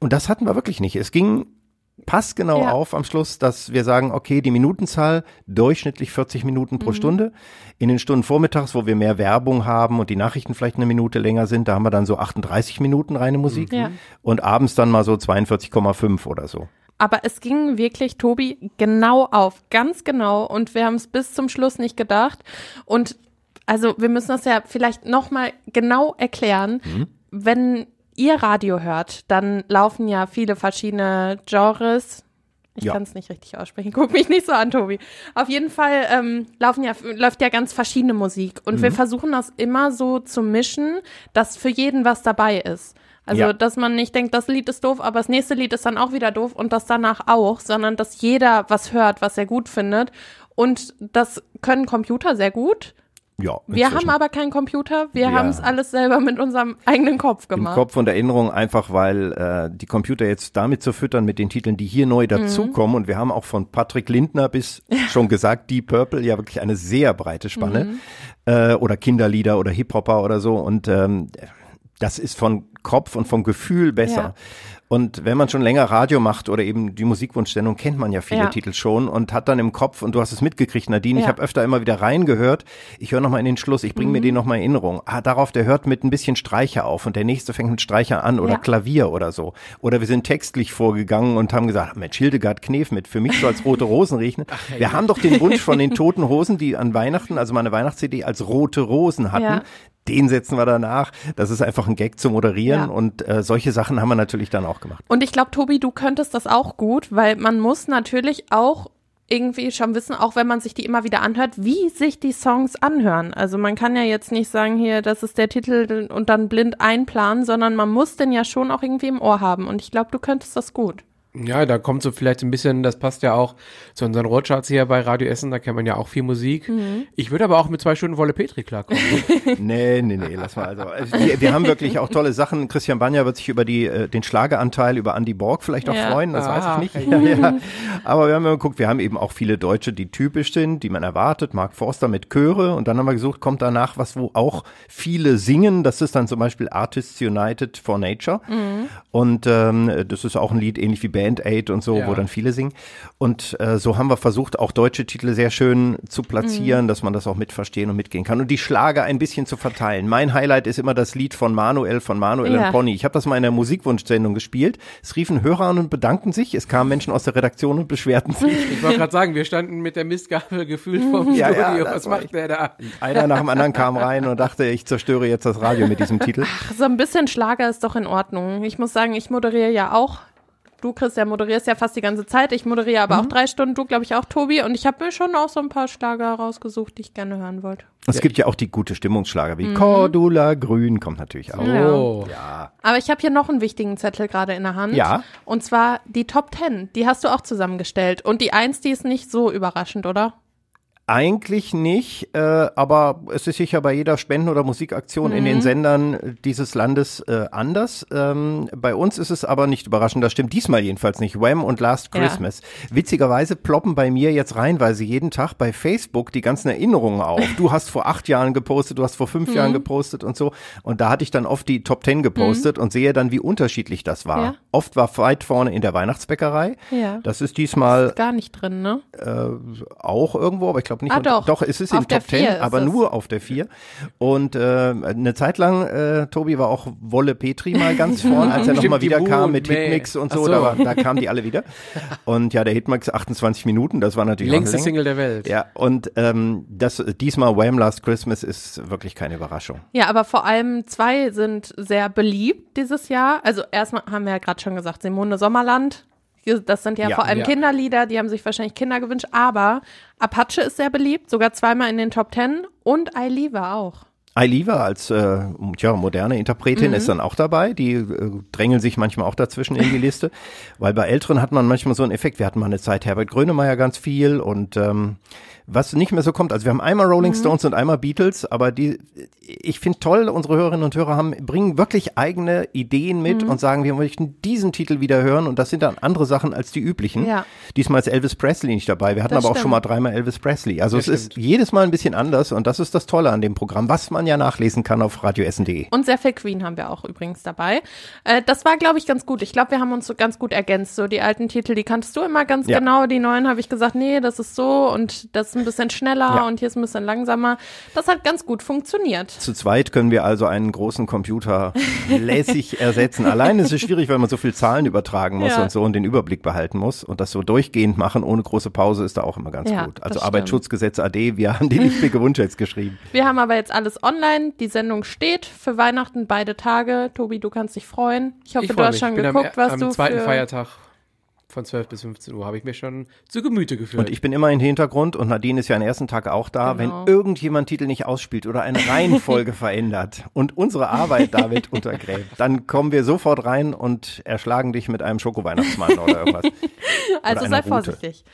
Und das hatten wir wirklich nicht. Es ging passgenau Ja. auf am Schluss, dass wir sagen, okay, die Minutenzahl durchschnittlich 40 Minuten Mhm. pro Stunde. In den Stunden vormittags, wo wir mehr Werbung haben und die Nachrichten vielleicht eine Minute länger sind, da haben wir dann so 38 Minuten reine Musik. Ja. Und abends dann mal so 42,5 oder so. Aber es ging wirklich, Tobi, genau auf, ganz genau. Und wir haben es bis zum Schluss nicht gedacht. Und also wir müssen das ja vielleicht nochmal genau erklären. Wenn ihr Radio hört, dann laufen ja viele verschiedene Genres. Ich Ja. kann es nicht richtig aussprechen. Guck mich nicht so an, Tobi. Auf jeden Fall ähm, laufen ja, läuft ja ganz verschiedene Musik. Und wir versuchen das immer so zu mischen, dass für jeden was dabei ist. Also, Ja. dass man nicht denkt, das Lied ist doof, aber das nächste Lied ist dann auch wieder doof und das danach auch, sondern dass jeder was hört, was er gut findet. Und das können Computer sehr gut. Ja. Wir inzwischen. haben aber keinen Computer. Wir Ja. haben es alles selber mit unserem eigenen Kopf im gemacht. Kopf und Erinnerung einfach, weil äh, die Computer jetzt damit zu füttern mit den Titeln, die hier neu dazukommen. Und wir haben auch von Patrick Lindner bis schon gesagt, Deep Purple, ja wirklich eine sehr breite Spanne. Äh, oder Kinderlieder oder Hip-Hopper oder so. Und ähm, das ist von Kopf und vom Gefühl besser. Ja. Und wenn man schon länger Radio macht oder eben die Musikwunschsendung, kennt man ja viele Ja. Titel schon und hat dann im Kopf, und du hast es mitgekriegt, Nadine, ich Ja. habe öfter immer wieder reingehört, ich höre nochmal in den Schluss, ich bringe Mhm. mir den nochmal in Erinnerung. Ah, darauf, der hört mit ein bisschen Streicher auf und der nächste fängt mit Streicher an oder Ja. Klavier oder so. Oder wir sind textlich vorgegangen und haben gesagt, Mensch, Hildegard Knef mit, für mich so als rote Rosen riechen. wir haben doch den Wunsch von den toten Hosen, die an Weihnachten, also meine Weihnachts-CD als rote Rosen hatten. Den setzen wir danach. Das ist einfach ein Gag zu moderieren Ja. und äh, solche Sachen haben wir natürlich dann auch gemacht. Und ich glaube, Tobi, du könntest das auch gut, weil man muss natürlich auch irgendwie schon wissen, auch wenn man sich die immer wieder anhört, wie sich die Songs anhören. Also man kann ja jetzt nicht sagen, hier, das ist der Titel und dann blind einplanen, sondern man muss den ja schon auch irgendwie im Ohr haben. Und ich glaube, du könntest das gut. Ja, da kommt so vielleicht ein bisschen, das passt ja auch zu unseren Roadcharts hier bei Radio Essen, da kennt man ja auch viel Musik. Ich würde aber auch mit zwei Stunden Wolle Petri klarkommen. Nee, nee, nee, lass mal. Also, also wir, wir haben wirklich auch tolle Sachen. Christian Banja wird sich über die, äh, den Schlageranteil über Andy Borg vielleicht auch Ja. freuen, das weiß Ah, ich nicht. Ja, ja. Aber wir haben ja geguckt, wir haben eben auch viele Deutsche, die typisch sind, die man erwartet. Mark Forster mit Chöre und dann haben wir gesucht, kommt danach was, wo auch viele singen. Das ist dann zum Beispiel Artists United for Nature. Und ähm, das ist auch ein Lied ähnlich wie Band Aid und so, Ja. wo dann viele singen. Und äh, so haben wir versucht, auch deutsche Titel sehr schön zu platzieren, dass man das auch mitverstehen und mitgehen kann. Und die Schlager ein bisschen zu verteilen. Mein Highlight ist immer das Lied von Manuel, von Manuel Ja. und Pony. Ich habe das mal in der Musikwunschsendung gespielt. Es riefen Hörer an und bedankten sich. Es kamen Menschen aus der Redaktion und beschwerten sich. Ich wollte gerade sagen, wir standen mit der Mistgabel gefühlt vom Ja, ja, Studio. das Was macht der da? Einer nach dem anderen kam rein und dachte, ich zerstöre jetzt das Radio mit diesem Titel. So ein bisschen Schlager ist doch in Ordnung. Ich muss sagen, ich moderiere ja auch. Du, Christian, moderierst ja fast die ganze Zeit. Ich moderiere aber auch drei Stunden. Du, glaube ich, auch, Tobi. Und ich habe mir schon auch so ein paar Schlager rausgesucht, die ich gerne hören wollte. Es gibt ja auch die gute Stimmungsschlager wie Cordula Grün kommt natürlich auch. Ja. Oh. Aber ich habe hier noch einen wichtigen Zettel gerade in der Hand. Ja. Und zwar die Top Ten. Die hast du auch zusammengestellt. Und die Eins, die ist nicht so überraschend, oder? Eigentlich nicht, äh, aber es ist sicher bei jeder Spenden- oder Musikaktion in den Sendern dieses Landes äh, anders. Ähm, bei uns ist es aber nicht überraschend, das stimmt diesmal jedenfalls nicht. Wham und Last Ja. Christmas. Witzigerweise ploppen bei mir jetzt reinweise jeden Tag bei Facebook die ganzen Erinnerungen auf. Du hast vor acht Jahren gepostet, du hast vor fünf Jahren gepostet und so. Und da hatte ich dann oft die Top Ten gepostet und sehe dann, wie unterschiedlich das war. Ja. Oft war weit vorne in der Weihnachtsbäckerei. Ja. Das ist diesmal Gar nicht drin, ne? äh, auch irgendwo, aber ich glaube glaube nicht. Ah, doch. Doch, es ist Auf in der Top 10, vier ist aber es. nur auf der 4. Und äh, eine Zeit lang, äh, Tobi, war auch Wolle Petri mal ganz vorn, als er nochmal wieder kam mit nee. Hitmix und so, so. Da, war, da kamen die alle wieder. Und ja, der Hitmix 28 Minuten, das war natürlich auch Längste. Single der Welt. Ja, und ähm, das diesmal Wham! Last Christmas ist wirklich keine Überraschung. Ja, aber vor allem zwei sind sehr beliebt dieses Jahr. Also erstmal haben wir ja gerade schon gesagt, Simone Sommerland. Das sind ja, Ja, vor allem ja. Kinderlieder, die haben sich wahrscheinlich Kinder gewünscht. Aber Apache ist sehr beliebt, sogar zweimal in den Top Ten und Ailiva auch. Ailiva als äh, tja, moderne Interpretin Mhm. ist dann auch dabei. Die äh, drängeln sich manchmal auch dazwischen in die Liste. Weil bei Älteren hat man manchmal so einen Effekt. Wir hatten mal eine Zeit Herbert Grönemeyer ganz viel und ähm, was nicht mehr so kommt. Also wir haben einmal Rolling Mhm. Stones und einmal Beatles, aber die, ich finde toll, unsere Hörerinnen und Hörer haben, bringen wirklich eigene Ideen mit Mhm. und sagen, wir möchten diesen Titel wieder hören und das sind dann andere Sachen als die üblichen. Ja. Diesmal ist Elvis Presley nicht dabei. Wir hatten Das aber auch schon stimmt. mal dreimal Elvis Presley. Also Ja, es ist stimmt. jedes Mal ein bisschen anders und das ist das Tolle an dem Programm, was man ja nachlesen kann auf radioessen.de. Und sehr viel Queen haben wir auch übrigens dabei. Äh, das war, glaube ich, ganz gut. Ich glaube, wir haben uns so ganz gut ergänzt. So die alten Titel, die kanntest du immer ganz Ja. genau. Die neuen habe ich gesagt, nee, das ist so und das ist ein bisschen schneller Ja. und hier ist ein bisschen langsamer. Das hat ganz gut funktioniert. Zu zweit können wir also einen großen Computer lässig ersetzen. Allein ist es schwierig, weil man so viel Zahlen übertragen muss Ja. und so und den Überblick behalten muss. Und das so durchgehend machen ohne große Pause ist da auch immer ganz Ja, gut. Also Arbeitsschutzgesetz AD, wir haben die Wunsch jetzt geschrieben. Wir haben aber jetzt alles online. Die Sendung steht für Weihnachten beide Tage. Tobi, du kannst dich freuen. Ich hoffe, Ich du hast mich. schon geguckt, am, was am du zweiten für Feiertag von 12 bis 15 Uhr habe ich mir schon zu Gemüte geführt. Und ich bin immer im Hintergrund und Nadine ist ja am ersten Tag auch da. Genau. Wenn irgendjemand Titel nicht ausspielt oder eine Reihenfolge verändert und unsere Arbeit damit untergräbt, dann kommen wir sofort rein und erschlagen dich mit einem Schoko-Weihnachtsmann oder irgendwas. Also Oder sei Route. vorsichtig.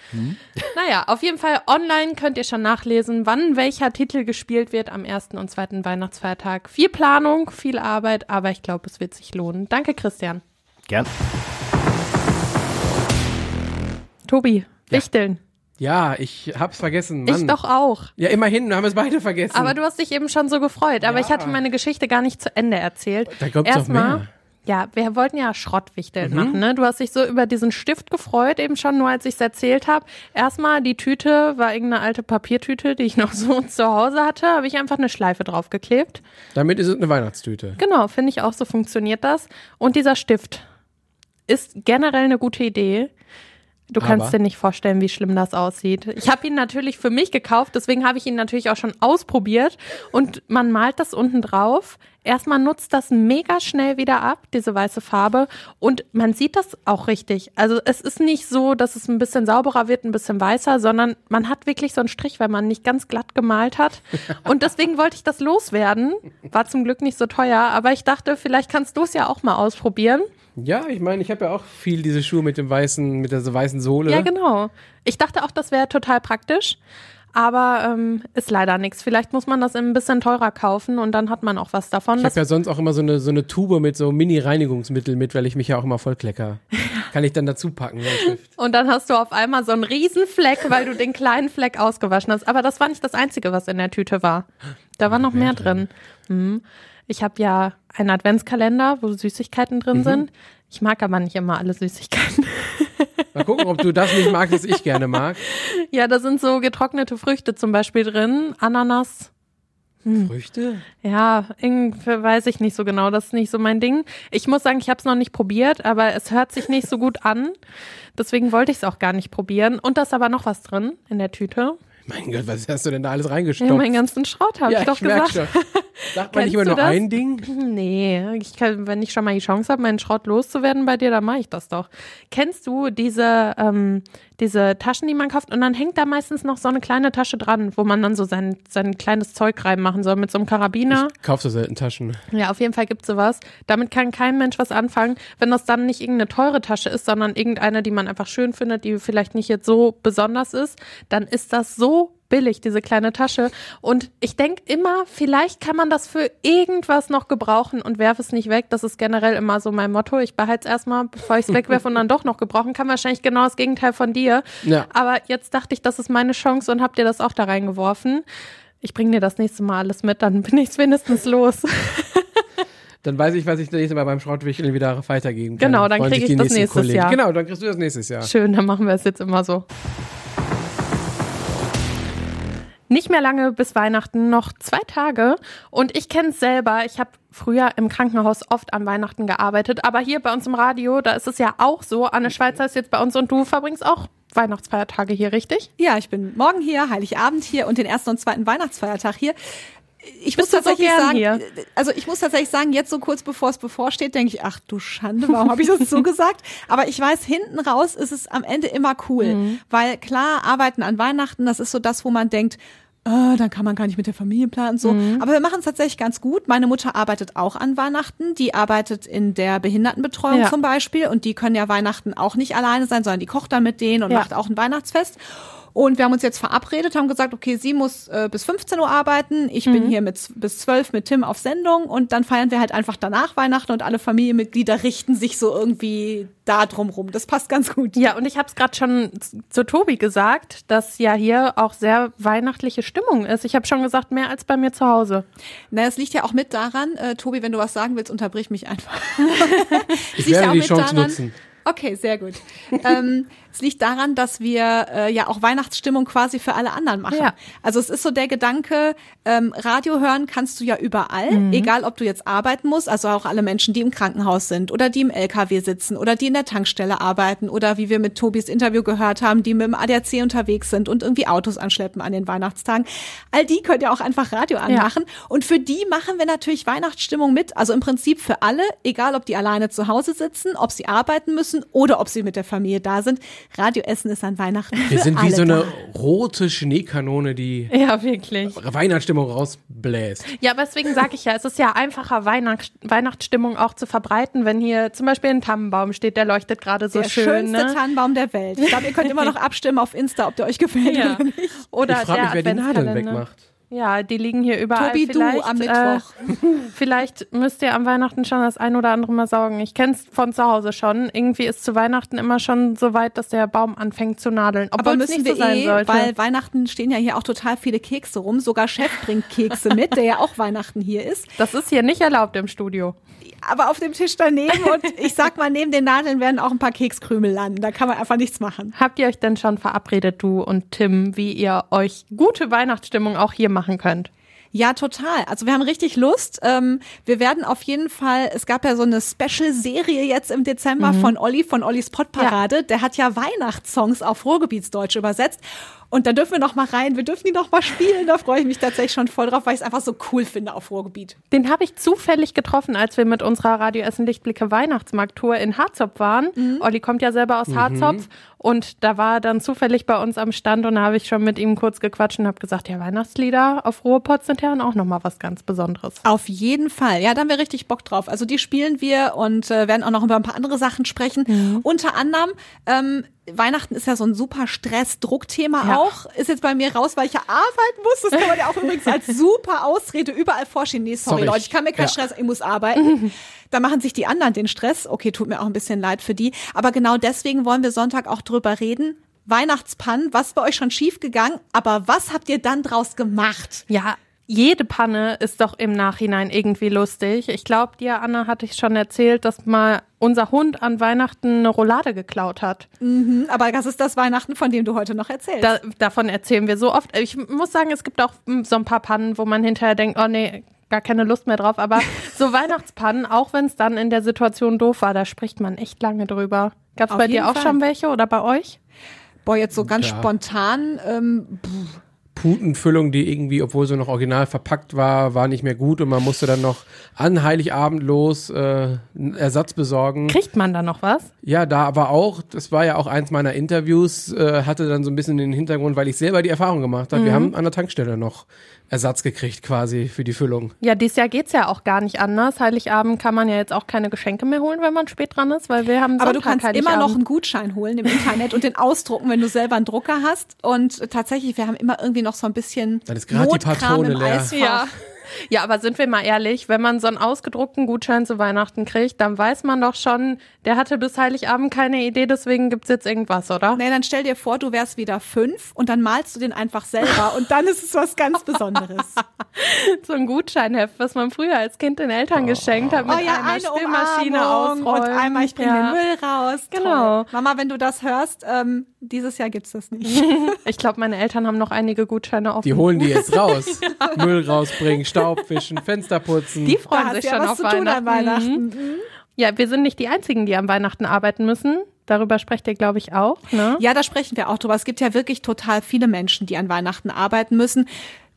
Naja, auf jeden Fall online könnt ihr schon nachlesen, wann welcher Titel gespielt wird am ersten und zweiten Weihnachtsfeiertag. Viel Planung, viel Arbeit, aber ich glaube, es wird sich lohnen. Danke, Christian. Gern. Tobi, Wichteln. ja, ich hab's vergessen. Mann. Ich doch auch. Ja, immerhin, wir haben es beide vergessen. Aber du hast dich eben schon so gefreut. Aber Ja. ich hatte meine Geschichte gar nicht zu Ende erzählt. Da kommt's noch Erstmal, mehr. Mhm. ja, wir wollten ja Schrottwichteln machen. Ne? Du hast dich so über diesen Stift gefreut, eben schon nur, als ich es erzählt habe. Erstmal, die Tüte war irgendeine alte Papiertüte, die ich noch so zu Hause hatte. Habe ich einfach eine Schleife draufgeklebt. Damit ist es eine Weihnachtstüte. Genau, finde ich auch, so funktioniert das. Und dieser Stift ist generell eine gute Idee. Du kannst Aber? dir nicht vorstellen, wie schlimm das aussieht. Ich habe ihn natürlich für mich gekauft, deswegen habe ich ihn natürlich auch schon ausprobiert. Und man malt das unten drauf. Erstmal nutzt das mega schnell wieder ab, diese weiße Farbe. Und man sieht das auch richtig. Also es ist nicht so, dass es ein bisschen sauberer wird, ein bisschen weißer, sondern man hat wirklich so einen Strich, weil man nicht ganz glatt gemalt hat. Und deswegen wollte ich das loswerden. War zum Glück nicht so teuer, aber ich dachte, vielleicht kannst du es ja auch mal ausprobieren. Ja, ich meine, ich habe ja auch viel diese Schuhe mit dem weißen, mit der weißen Sohle. Ja, genau. Ich dachte auch, das wäre total praktisch. Aber ähm, ist leider nichts. Vielleicht muss man das ein bisschen teurer kaufen und dann hat man auch was davon. Ich habe ja sonst auch immer so eine, so eine Tube mit so Mini-Reinigungsmittel mit, weil ich mich ja auch immer voll klecker. Kann ich dann dazu packen, und dann hast du auf einmal so einen riesen Fleck, weil du den kleinen Fleck ausgewaschen hast. Aber das war nicht das Einzige, was in der Tüte war. Da war noch mehr drin. Mhm. Ich habe ja einen Adventskalender, wo Süßigkeiten drin Mhm. sind. Ich mag aber nicht immer alle Süßigkeiten. Mal gucken, ob du das nicht magst, was ich gerne mag. ja, da sind so getrocknete Früchte zum Beispiel drin. Ananas, Früchte? Ja, irgendwie weiß ich nicht so genau. Das ist nicht so mein Ding. Ich muss sagen, ich habe es noch nicht probiert, aber es hört sich nicht so gut an. Deswegen wollte ich es auch gar nicht probieren. Und da ist aber noch was drin in der Tüte. Mein Gott, was hast du denn da alles Ja, reingestopft? meinen ganzen Schrott habe ich doch merk gesagt. schon. Sagt man nicht immer nur das? ein Ding? Nee, ich kann, wenn ich schon mal die Chance habe, meinen Schrott loszuwerden bei dir, dann mache ich das doch. Kennst du diese, ähm, diese Taschen, die man kauft? Und dann hängt da meistens noch so eine kleine Tasche dran, wo man dann so sein, sein kleines Zeug reinmachen soll mit so einem Karabiner. Ich kauf so selten Taschen. Ja, auf jeden Fall gibt's sowas. Damit kann kein Mensch was anfangen. Wenn das dann nicht irgendeine teure Tasche ist, sondern irgendeine, die man einfach schön findet, die vielleicht nicht jetzt so besonders ist, dann ist das so billig, diese kleine Tasche. Und ich denk immer, vielleicht kann man das für irgendwas noch gebrauchen und werfe es nicht weg. Das ist generell immer so mein Motto. Ich behalte es erstmal, bevor ich es wegwerfe und dann doch noch gebrauchen kann. Wahrscheinlich genau das Gegenteil von dir. Ja. Aber jetzt dachte ich, das ist meine Chance und hab dir das auch da reingeworfen. Ich bringe dir das nächste Mal alles mit, dann bin ich wenigstens los. Dann weiß ich, was ich das nächste Mal beim Schrottwichteln wieder weitergeben kann. Genau, dann Freuen krieg sich ich das nächstes Kollegen. Jahr. Genau, dann kriegst du das nächstes Jahr. Schön, dann machen wir es jetzt immer so. Nicht mehr lange bis Weihnachten, noch zwei Tage. Und ich kenne es selber. Ich habe früher im Krankenhaus oft an Weihnachten gearbeitet. Aber hier bei uns im Radio, da ist es ja auch so. Anne Schweizer ist jetzt bei uns und du verbringst auch Weihnachtsfeiertage hier, richtig? Ja, ich bin morgen hier, Heiligabend hier und den ersten und zweiten Weihnachtsfeiertag hier. Ich muss so tatsächlich gern sagen, hier? also ich muss tatsächlich sagen, jetzt so kurz bevor es bevorsteht, denke ich, ach du Schande, warum habe ich das so gesagt? Aber ich weiß, hinten raus ist es am Ende immer cool, Mhm. weil klar, arbeiten an Weihnachten, das ist so das, wo man denkt, äh, dann kann man gar nicht mit der Familie planen so. Mhm. Aber wir machen es tatsächlich ganz gut. Meine Mutter arbeitet auch an Weihnachten. Die arbeitet in der Behindertenbetreuung Ja. zum Beispiel und die können ja Weihnachten auch nicht alleine sein, sondern die kocht dann mit denen und Ja. macht auch ein Weihnachtsfest. Und wir haben uns jetzt verabredet, haben gesagt, okay, sie muss äh, bis 15 Uhr arbeiten, ich Mhm. bin hier mit, bis 12 mit Tim auf Sendung und dann feiern wir halt einfach danach Weihnachten und alle Familienmitglieder richten sich so irgendwie da drum rum. Das passt ganz gut. Ja, und ich habe es gerade schon zu Tobi gesagt, dass ja hier auch sehr weihnachtliche Stimmung ist. Ich habe schon gesagt, mehr als bei mir zu Hause. Na, es liegt ja auch mit daran, äh, Tobi, wenn du was sagen willst, unterbrich mich einfach. Ich Es liegt werde auch die mit Chance daran- nutzen. Okay, sehr gut. ähm, es liegt daran, dass wir äh, ja auch Weihnachtsstimmung quasi für alle anderen machen. Ja. Also es ist so der Gedanke, ähm, Radio hören kannst du ja überall, Mhm. egal ob du jetzt arbeiten musst, also auch alle Menschen, die im Krankenhaus sind oder die im LKW sitzen oder die in der Tankstelle arbeiten oder wie wir mit Tobis Interview gehört haben, die mit dem ADAC unterwegs sind und irgendwie Autos anschleppen an den Weihnachtstagen. All die können ja auch einfach Radio anmachen. Und für die machen wir natürlich Weihnachtsstimmung mit. Also im Prinzip für alle, egal ob die alleine zu Hause sitzen, ob sie arbeiten müssen oder ob sie mit der Familie da sind. Radioessen ist an Weihnachten. Wir sind wie so eine da. rote Schneekanone, die Ja, wirklich. Weihnachtsstimmung rausbläst. Ja, aber deswegen sage ich ja, es ist ja einfacher, Weihnacht, Weihnachtsstimmung auch zu verbreiten, wenn hier zum Beispiel ein Tannenbaum steht, der leuchtet gerade so der schön. schönste Ne? Tannenbaum der Welt. Ich glaube, ihr könnt immer noch abstimmen auf Insta, ob der euch gefällt Ja. oder nicht. Oder Ich frage der mich, wer die Nadeln wegmacht. Ja, die liegen hier überall. Tobi, du am Äh, Mittwoch. vielleicht müsst ihr am Weihnachten schon das ein oder andere mal saugen. Ich kenn's von zu Hause schon. Irgendwie ist zu Weihnachten immer schon so weit, dass der Baum anfängt zu nadeln. Aber es müssen nicht wir so sein eh, sollte. weil Weihnachten stehen ja hier auch total viele Kekse rum. Sogar Chef bringt Kekse mit, der ja auch Weihnachten hier ist. das ist hier nicht erlaubt im Studio. Aber auf dem Tisch daneben und ich sag mal, neben den Nadeln werden auch ein paar Kekskrümel landen. Da kann man einfach nichts machen. Habt ihr euch denn schon verabredet, du und Tim, wie ihr euch gute Weihnachtsstimmung auch hier machen könnt? Ja, total. Also wir haben richtig Lust. Ähm, wir werden auf jeden Fall, es gab ja so eine Special-Serie jetzt im Dezember von Olli, von Ollis Pottparade. Der hat ja Weihnachtssongs auf Ruhrgebietsdeutsch übersetzt. Und da dürfen wir noch mal rein, wir dürfen die noch mal spielen. Da freue ich mich tatsächlich schon voll drauf, weil ich es einfach so cool finde auf Ruhrgebiet. Den habe ich zufällig getroffen, als wir mit unserer Radio Essen Lichtblicke Weihnachtsmarkt-Tour in Harzopf waren. Olli kommt ja selber aus Harzopf und da war er dann zufällig bei uns am Stand und da habe ich schon mit ihm kurz gequatscht und habe gesagt, ja, Weihnachtslieder auf Ruhrpott sind ja auch nochmal was ganz Besonderes. Auf jeden Fall. Ja, da haben wir richtig Bock drauf. Also die spielen wir und äh, werden auch noch über ein paar andere Sachen sprechen. Unter anderem, ähm, Weihnachten ist ja so ein super Stress-Druckthema Ja. auch. Ist jetzt bei mir raus, weil ich ja arbeiten muss. Das kann man ja auch übrigens als super Ausrede überall vorschieben. Nee, sorry, Sorry. Leute, ich kann mir keinen Ja. Stress, ich muss arbeiten. Da machen sich die anderen den Stress. Okay, tut mir auch ein bisschen leid für die. Aber genau deswegen wollen wir Sonntag auch drüber reden. Weihnachtspannen, was ist bei euch schon schief gegangen? Aber was habt ihr dann draus gemacht? Ja, jede Panne ist doch im Nachhinein irgendwie lustig. Ich glaube, dir, Anna, hatte ich schon erzählt, dass mal unser Hund an Weihnachten eine Roulade geklaut hat. Aber das ist das Weihnachten, von dem du heute noch erzählst. Da, davon erzählen wir so oft. Ich muss sagen, es gibt auch mm, so ein paar Pannen, wo man hinterher denkt, oh nee, gar keine Lust mehr drauf. Aber so Weihnachtspannen, auch wenn es dann in der Situation doof war, da spricht man echt lange drüber. Gab es bei dir auch Fall. schon welche oder bei euch? Boah, jetzt so ganz Ja. spontan. Ähm, Putenfüllung, die irgendwie, obwohl sie noch original verpackt war, war nicht mehr gut und man musste dann noch an Heiligabend los äh, einen Ersatz besorgen. Kriegt man da noch was? Ja, da aber auch, das war ja auch eins meiner Interviews, äh, hatte dann so ein bisschen den Hintergrund, weil ich selber die Erfahrung gemacht habe. Wir haben an der Tankstelle noch Ersatz gekriegt quasi für die Füllung. Ja, dieses Jahr geht's ja auch gar nicht anders. Heiligabend kann man ja jetzt auch keine Geschenke mehr holen, wenn man spät dran ist, weil wir haben aber du Sonntag kannst immer noch einen Gutschein holen im Internet und den ausdrucken, wenn du selber einen Drucker hast. Und tatsächlich, wir haben immer irgendwie noch so ein bisschen Dann ist gerade die Notkram Patrone im leer. Eisfach. Ja. Ja, aber sind wir mal ehrlich, wenn man so einen ausgedruckten Gutschein zu Weihnachten kriegt, dann weiß man doch schon, der hatte bis Heiligabend keine Idee, deswegen gibt's jetzt irgendwas, oder? Nee, dann stell dir vor, du wärst wieder fünf und dann malst du den einfach selber und dann ist es was ganz Besonderes. So ein Gutscheinheft, was man früher als Kind den Eltern geschenkt hat, mit oh ja, einer eine Spülmaschine Umarmung ausrollen. und einmal ich bringe Ja. den Müll raus. Genau. Toll. Mama, wenn du das hörst, ähm, dieses Jahr gibt's das nicht. Ich glaube, meine Eltern haben noch einige Gutscheine offen. Die holen die jetzt raus. Müll rausbringen, Staub wischen, Fenster putzen. Die Da freuen hast sich schon was auf zu tun Weihnachten. an Weihnachten. Mhm. Ja, wir sind nicht die Einzigen, die am Weihnachten arbeiten müssen. Darüber sprecht ihr, glaube ich, auch. Ne? Ja, da sprechen wir auch drüber. Es gibt ja wirklich total viele Menschen, die an Weihnachten arbeiten müssen.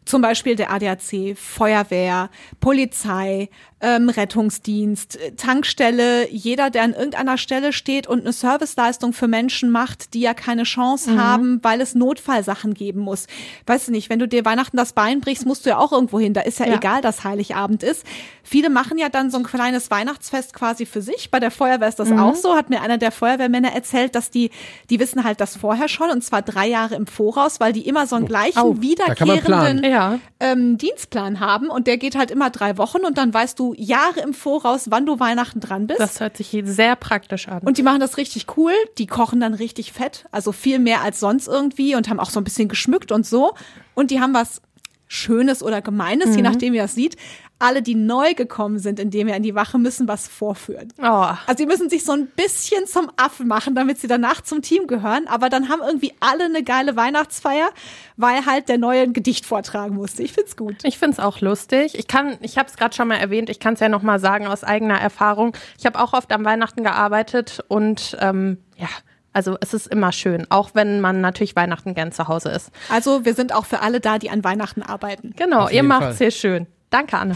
Zum Beispiel der ADAC, Feuerwehr, Polizei, ähm, Rettungsdienst, äh, Tankstelle, jeder, der an irgendeiner Stelle steht und eine Serviceleistung für Menschen macht, die ja keine Chance Mhm. haben, weil es Notfallsachen geben muss. Weißt du nicht, wenn du dir Weihnachten das Bein brichst, musst du ja auch irgendwo hin. Da ist ja, Ja. egal, dass Heiligabend ist. Viele machen ja dann so ein kleines Weihnachtsfest quasi für sich. Bei der Feuerwehr ist das Mhm. auch so. Hat mir einer der Feuerwehrmänner erzählt, dass die, die wissen halt das vorher schon und zwar drei Jahre im Voraus, weil die immer so einen gleichen kann man planen. wiederkehrenden ähm, Dienstplan haben und der geht halt immer drei Wochen und dann weißt du Jahre im Voraus, wann du Weihnachten dran bist. Das hört sich sehr praktisch an. Und die machen das richtig cool. Die kochen dann richtig fett, also viel mehr als sonst irgendwie und haben auch so ein bisschen geschmückt und so. Und die haben was Schönes oder Gemeines, Mhm. je nachdem, wie das sieht. Alle, die neu gekommen sind, indem wir in die Wache müssen, was vorführen. oh. Also sie müssen sich so ein bisschen zum Affen machen, damit sie danach zum Team gehören. Aber dann haben irgendwie alle eine geile Weihnachtsfeier, weil halt der Neue ein Gedicht vortragen musste. Ich find's gut. Ich find's auch lustig. Ich kann, ich habe es gerade schon mal erwähnt, ich kann es ja noch mal sagen aus eigener Erfahrung. Ich habe auch oft am Weihnachten gearbeitet und ähm, ja, also es ist immer schön, auch wenn man natürlich Weihnachten gern zu Hause ist. Also wir sind auch für alle da, die an Weihnachten arbeiten. Genau, ihr macht's Fall. hier schön. Danke, Anne.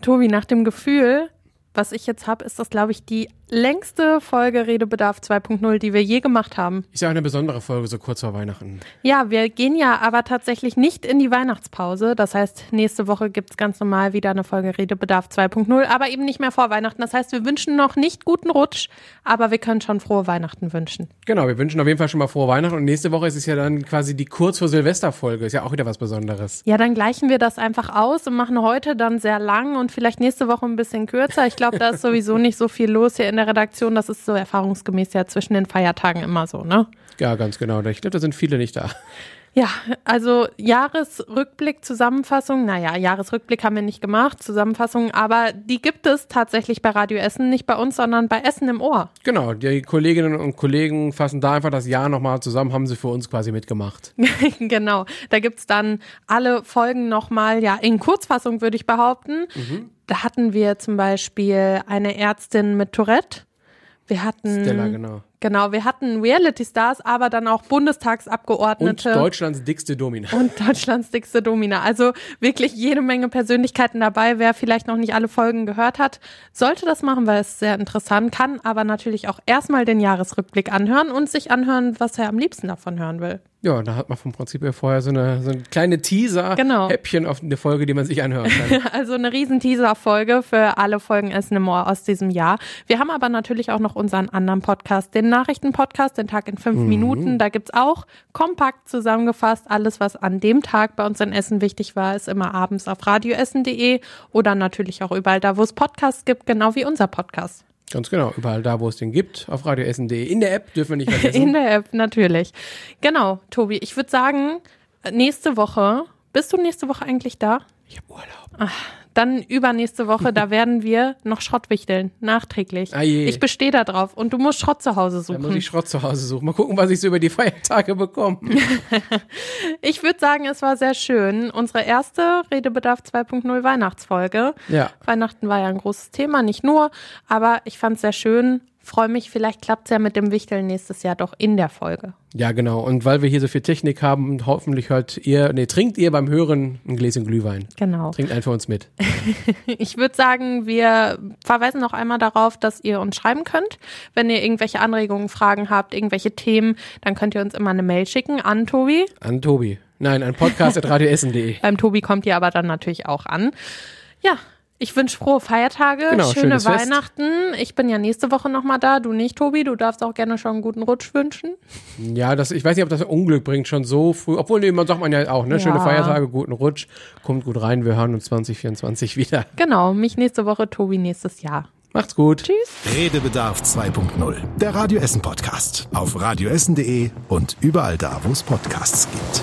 Tobi, nach dem Gefühl, was ich jetzt habe, ist das, glaube ich, die längste Folge Redebedarf 2.0, die wir je gemacht haben. Ist ja auch eine besondere Folge, so kurz vor Weihnachten. Ja, wir gehen ja aber tatsächlich nicht in die Weihnachtspause. Das heißt, nächste Woche gibt's ganz normal wieder eine Folge Redebedarf 2.0, aber eben nicht mehr vor Weihnachten. Das heißt, wir wünschen noch nicht guten Rutsch, aber wir können schon frohe Weihnachten wünschen. Genau, wir wünschen auf jeden Fall schon mal frohe Weihnachten und nächste Woche ist es ja dann quasi die kurz vor Silvester-Folge. Ist ja auch wieder was Besonderes. Ja, dann gleichen wir das einfach aus und machen heute dann sehr lang und vielleicht nächste Woche ein bisschen kürzer. Ich glaube, da ist sowieso nicht so viel los hier in der Redaktion. Das ist so erfahrungsgemäß ja zwischen den Feiertagen immer so, ne? Ja, ganz genau. Ich glaube, da sind viele nicht da. Ja, also Jahresrückblick, Zusammenfassung, naja, Jahresrückblick haben wir nicht gemacht, Zusammenfassung, aber die gibt es tatsächlich bei Radio Essen, nicht bei uns, sondern bei Essen im Ohr. Genau, die Kolleginnen und Kollegen fassen da einfach das Jahr nochmal zusammen, haben sie für uns quasi mitgemacht. genau, da gibt's dann alle Folgen nochmal, ja, in Kurzfassung würde ich behaupten. Da hatten wir zum Beispiel eine Ärztin mit Tourette. Wir hatten, Stella, genau. Genau, wir hatten Reality-Stars, aber dann auch Und Bundestagsabgeordnete. Deutschlands dickste Domina. und Deutschlands dickste Domina. Also wirklich jede Menge Persönlichkeiten dabei. Wer vielleicht noch nicht alle Folgen gehört hat, sollte das machen, weil es sehr interessant kann, aber natürlich auch erstmal den Jahresrückblick anhören und sich anhören, was er am liebsten davon hören will. Ja, da hat man vom Prinzip her vorher so eine, so eine kleine Genau. Teaser-Häppchen auf eine Folge, die man sich anhören kann. Also eine riesen Teaser-Folge für alle Folgen Essen im Ohr aus diesem Jahr. Wir haben aber natürlich auch noch unseren anderen Podcast, den Nachrichten-Podcast, den Tag in fünf Minuten. Da gibt's auch kompakt zusammengefasst alles, was an dem Tag bei uns in Essen wichtig war, ist immer abends auf radioessen.de oder natürlich auch überall da, wo es Podcasts gibt, genau wie unser Podcast. Ganz genau, überall da, wo es den gibt, auf radioessen.de. In der App dürfen wir nicht In vergessen. der App, natürlich. Genau, Tobi, ich würde sagen, nächste Woche, bist du nächste Woche eigentlich da? Ich habe Urlaub. Dann übernächste Woche, da werden wir noch Schrott wichteln, nachträglich. Ah. Ich bestehe da drauf und du musst Schrott zu Hause Da muss suchen. ich Schrott zu Hause suchen. Mal gucken, was ich so über die Feiertage bekomme. Ich würde sagen, es war sehr schön. Unsere erste Redebedarf 2.0 Weihnachtsfolge. Ja. Weihnachten war ja ein großes Thema, nicht nur, aber ich fand es sehr schön. Freue mich, vielleicht klappt es ja mit dem Wichteln nächstes Jahr doch in der Folge. Ja, genau. Und weil wir hier so viel Technik haben, hoffentlich hört ihr, nee, trinkt ihr beim Hören ein Gläschen Glühwein. Genau. Trinkt einen für uns mit. Ich würde sagen, wir verweisen noch einmal darauf, dass ihr uns schreiben könnt. Wenn ihr irgendwelche Anregungen, Fragen habt, irgendwelche Themen, dann könnt ihr uns immer eine Mail schicken an Tobi. An Tobi. Nein, an podcast.radioessen.de. Beim Tobi kommt ihr aber dann natürlich auch an. Ja, Ich wünsche frohe Feiertage, Genau, schöne schönes Fest. Weihnachten. Ich bin ja nächste Woche nochmal da, du nicht, Tobi. Du darfst auch gerne schon einen guten Rutsch wünschen. Ja, das, ich weiß nicht, ob das Unglück bringt, schon so früh. Obwohl, nee, man sagt man ja auch, ne? Schöne Ja. Feiertage, guten Rutsch. Kommt gut rein, wir hören uns 2024 wieder. Genau, mich nächste Woche, Tobi nächstes Jahr. Macht's gut. Tschüss. Redebedarf 2.0. Der Radio Essen Podcast. Auf radioessen.de und überall da, wo es Podcasts gibt.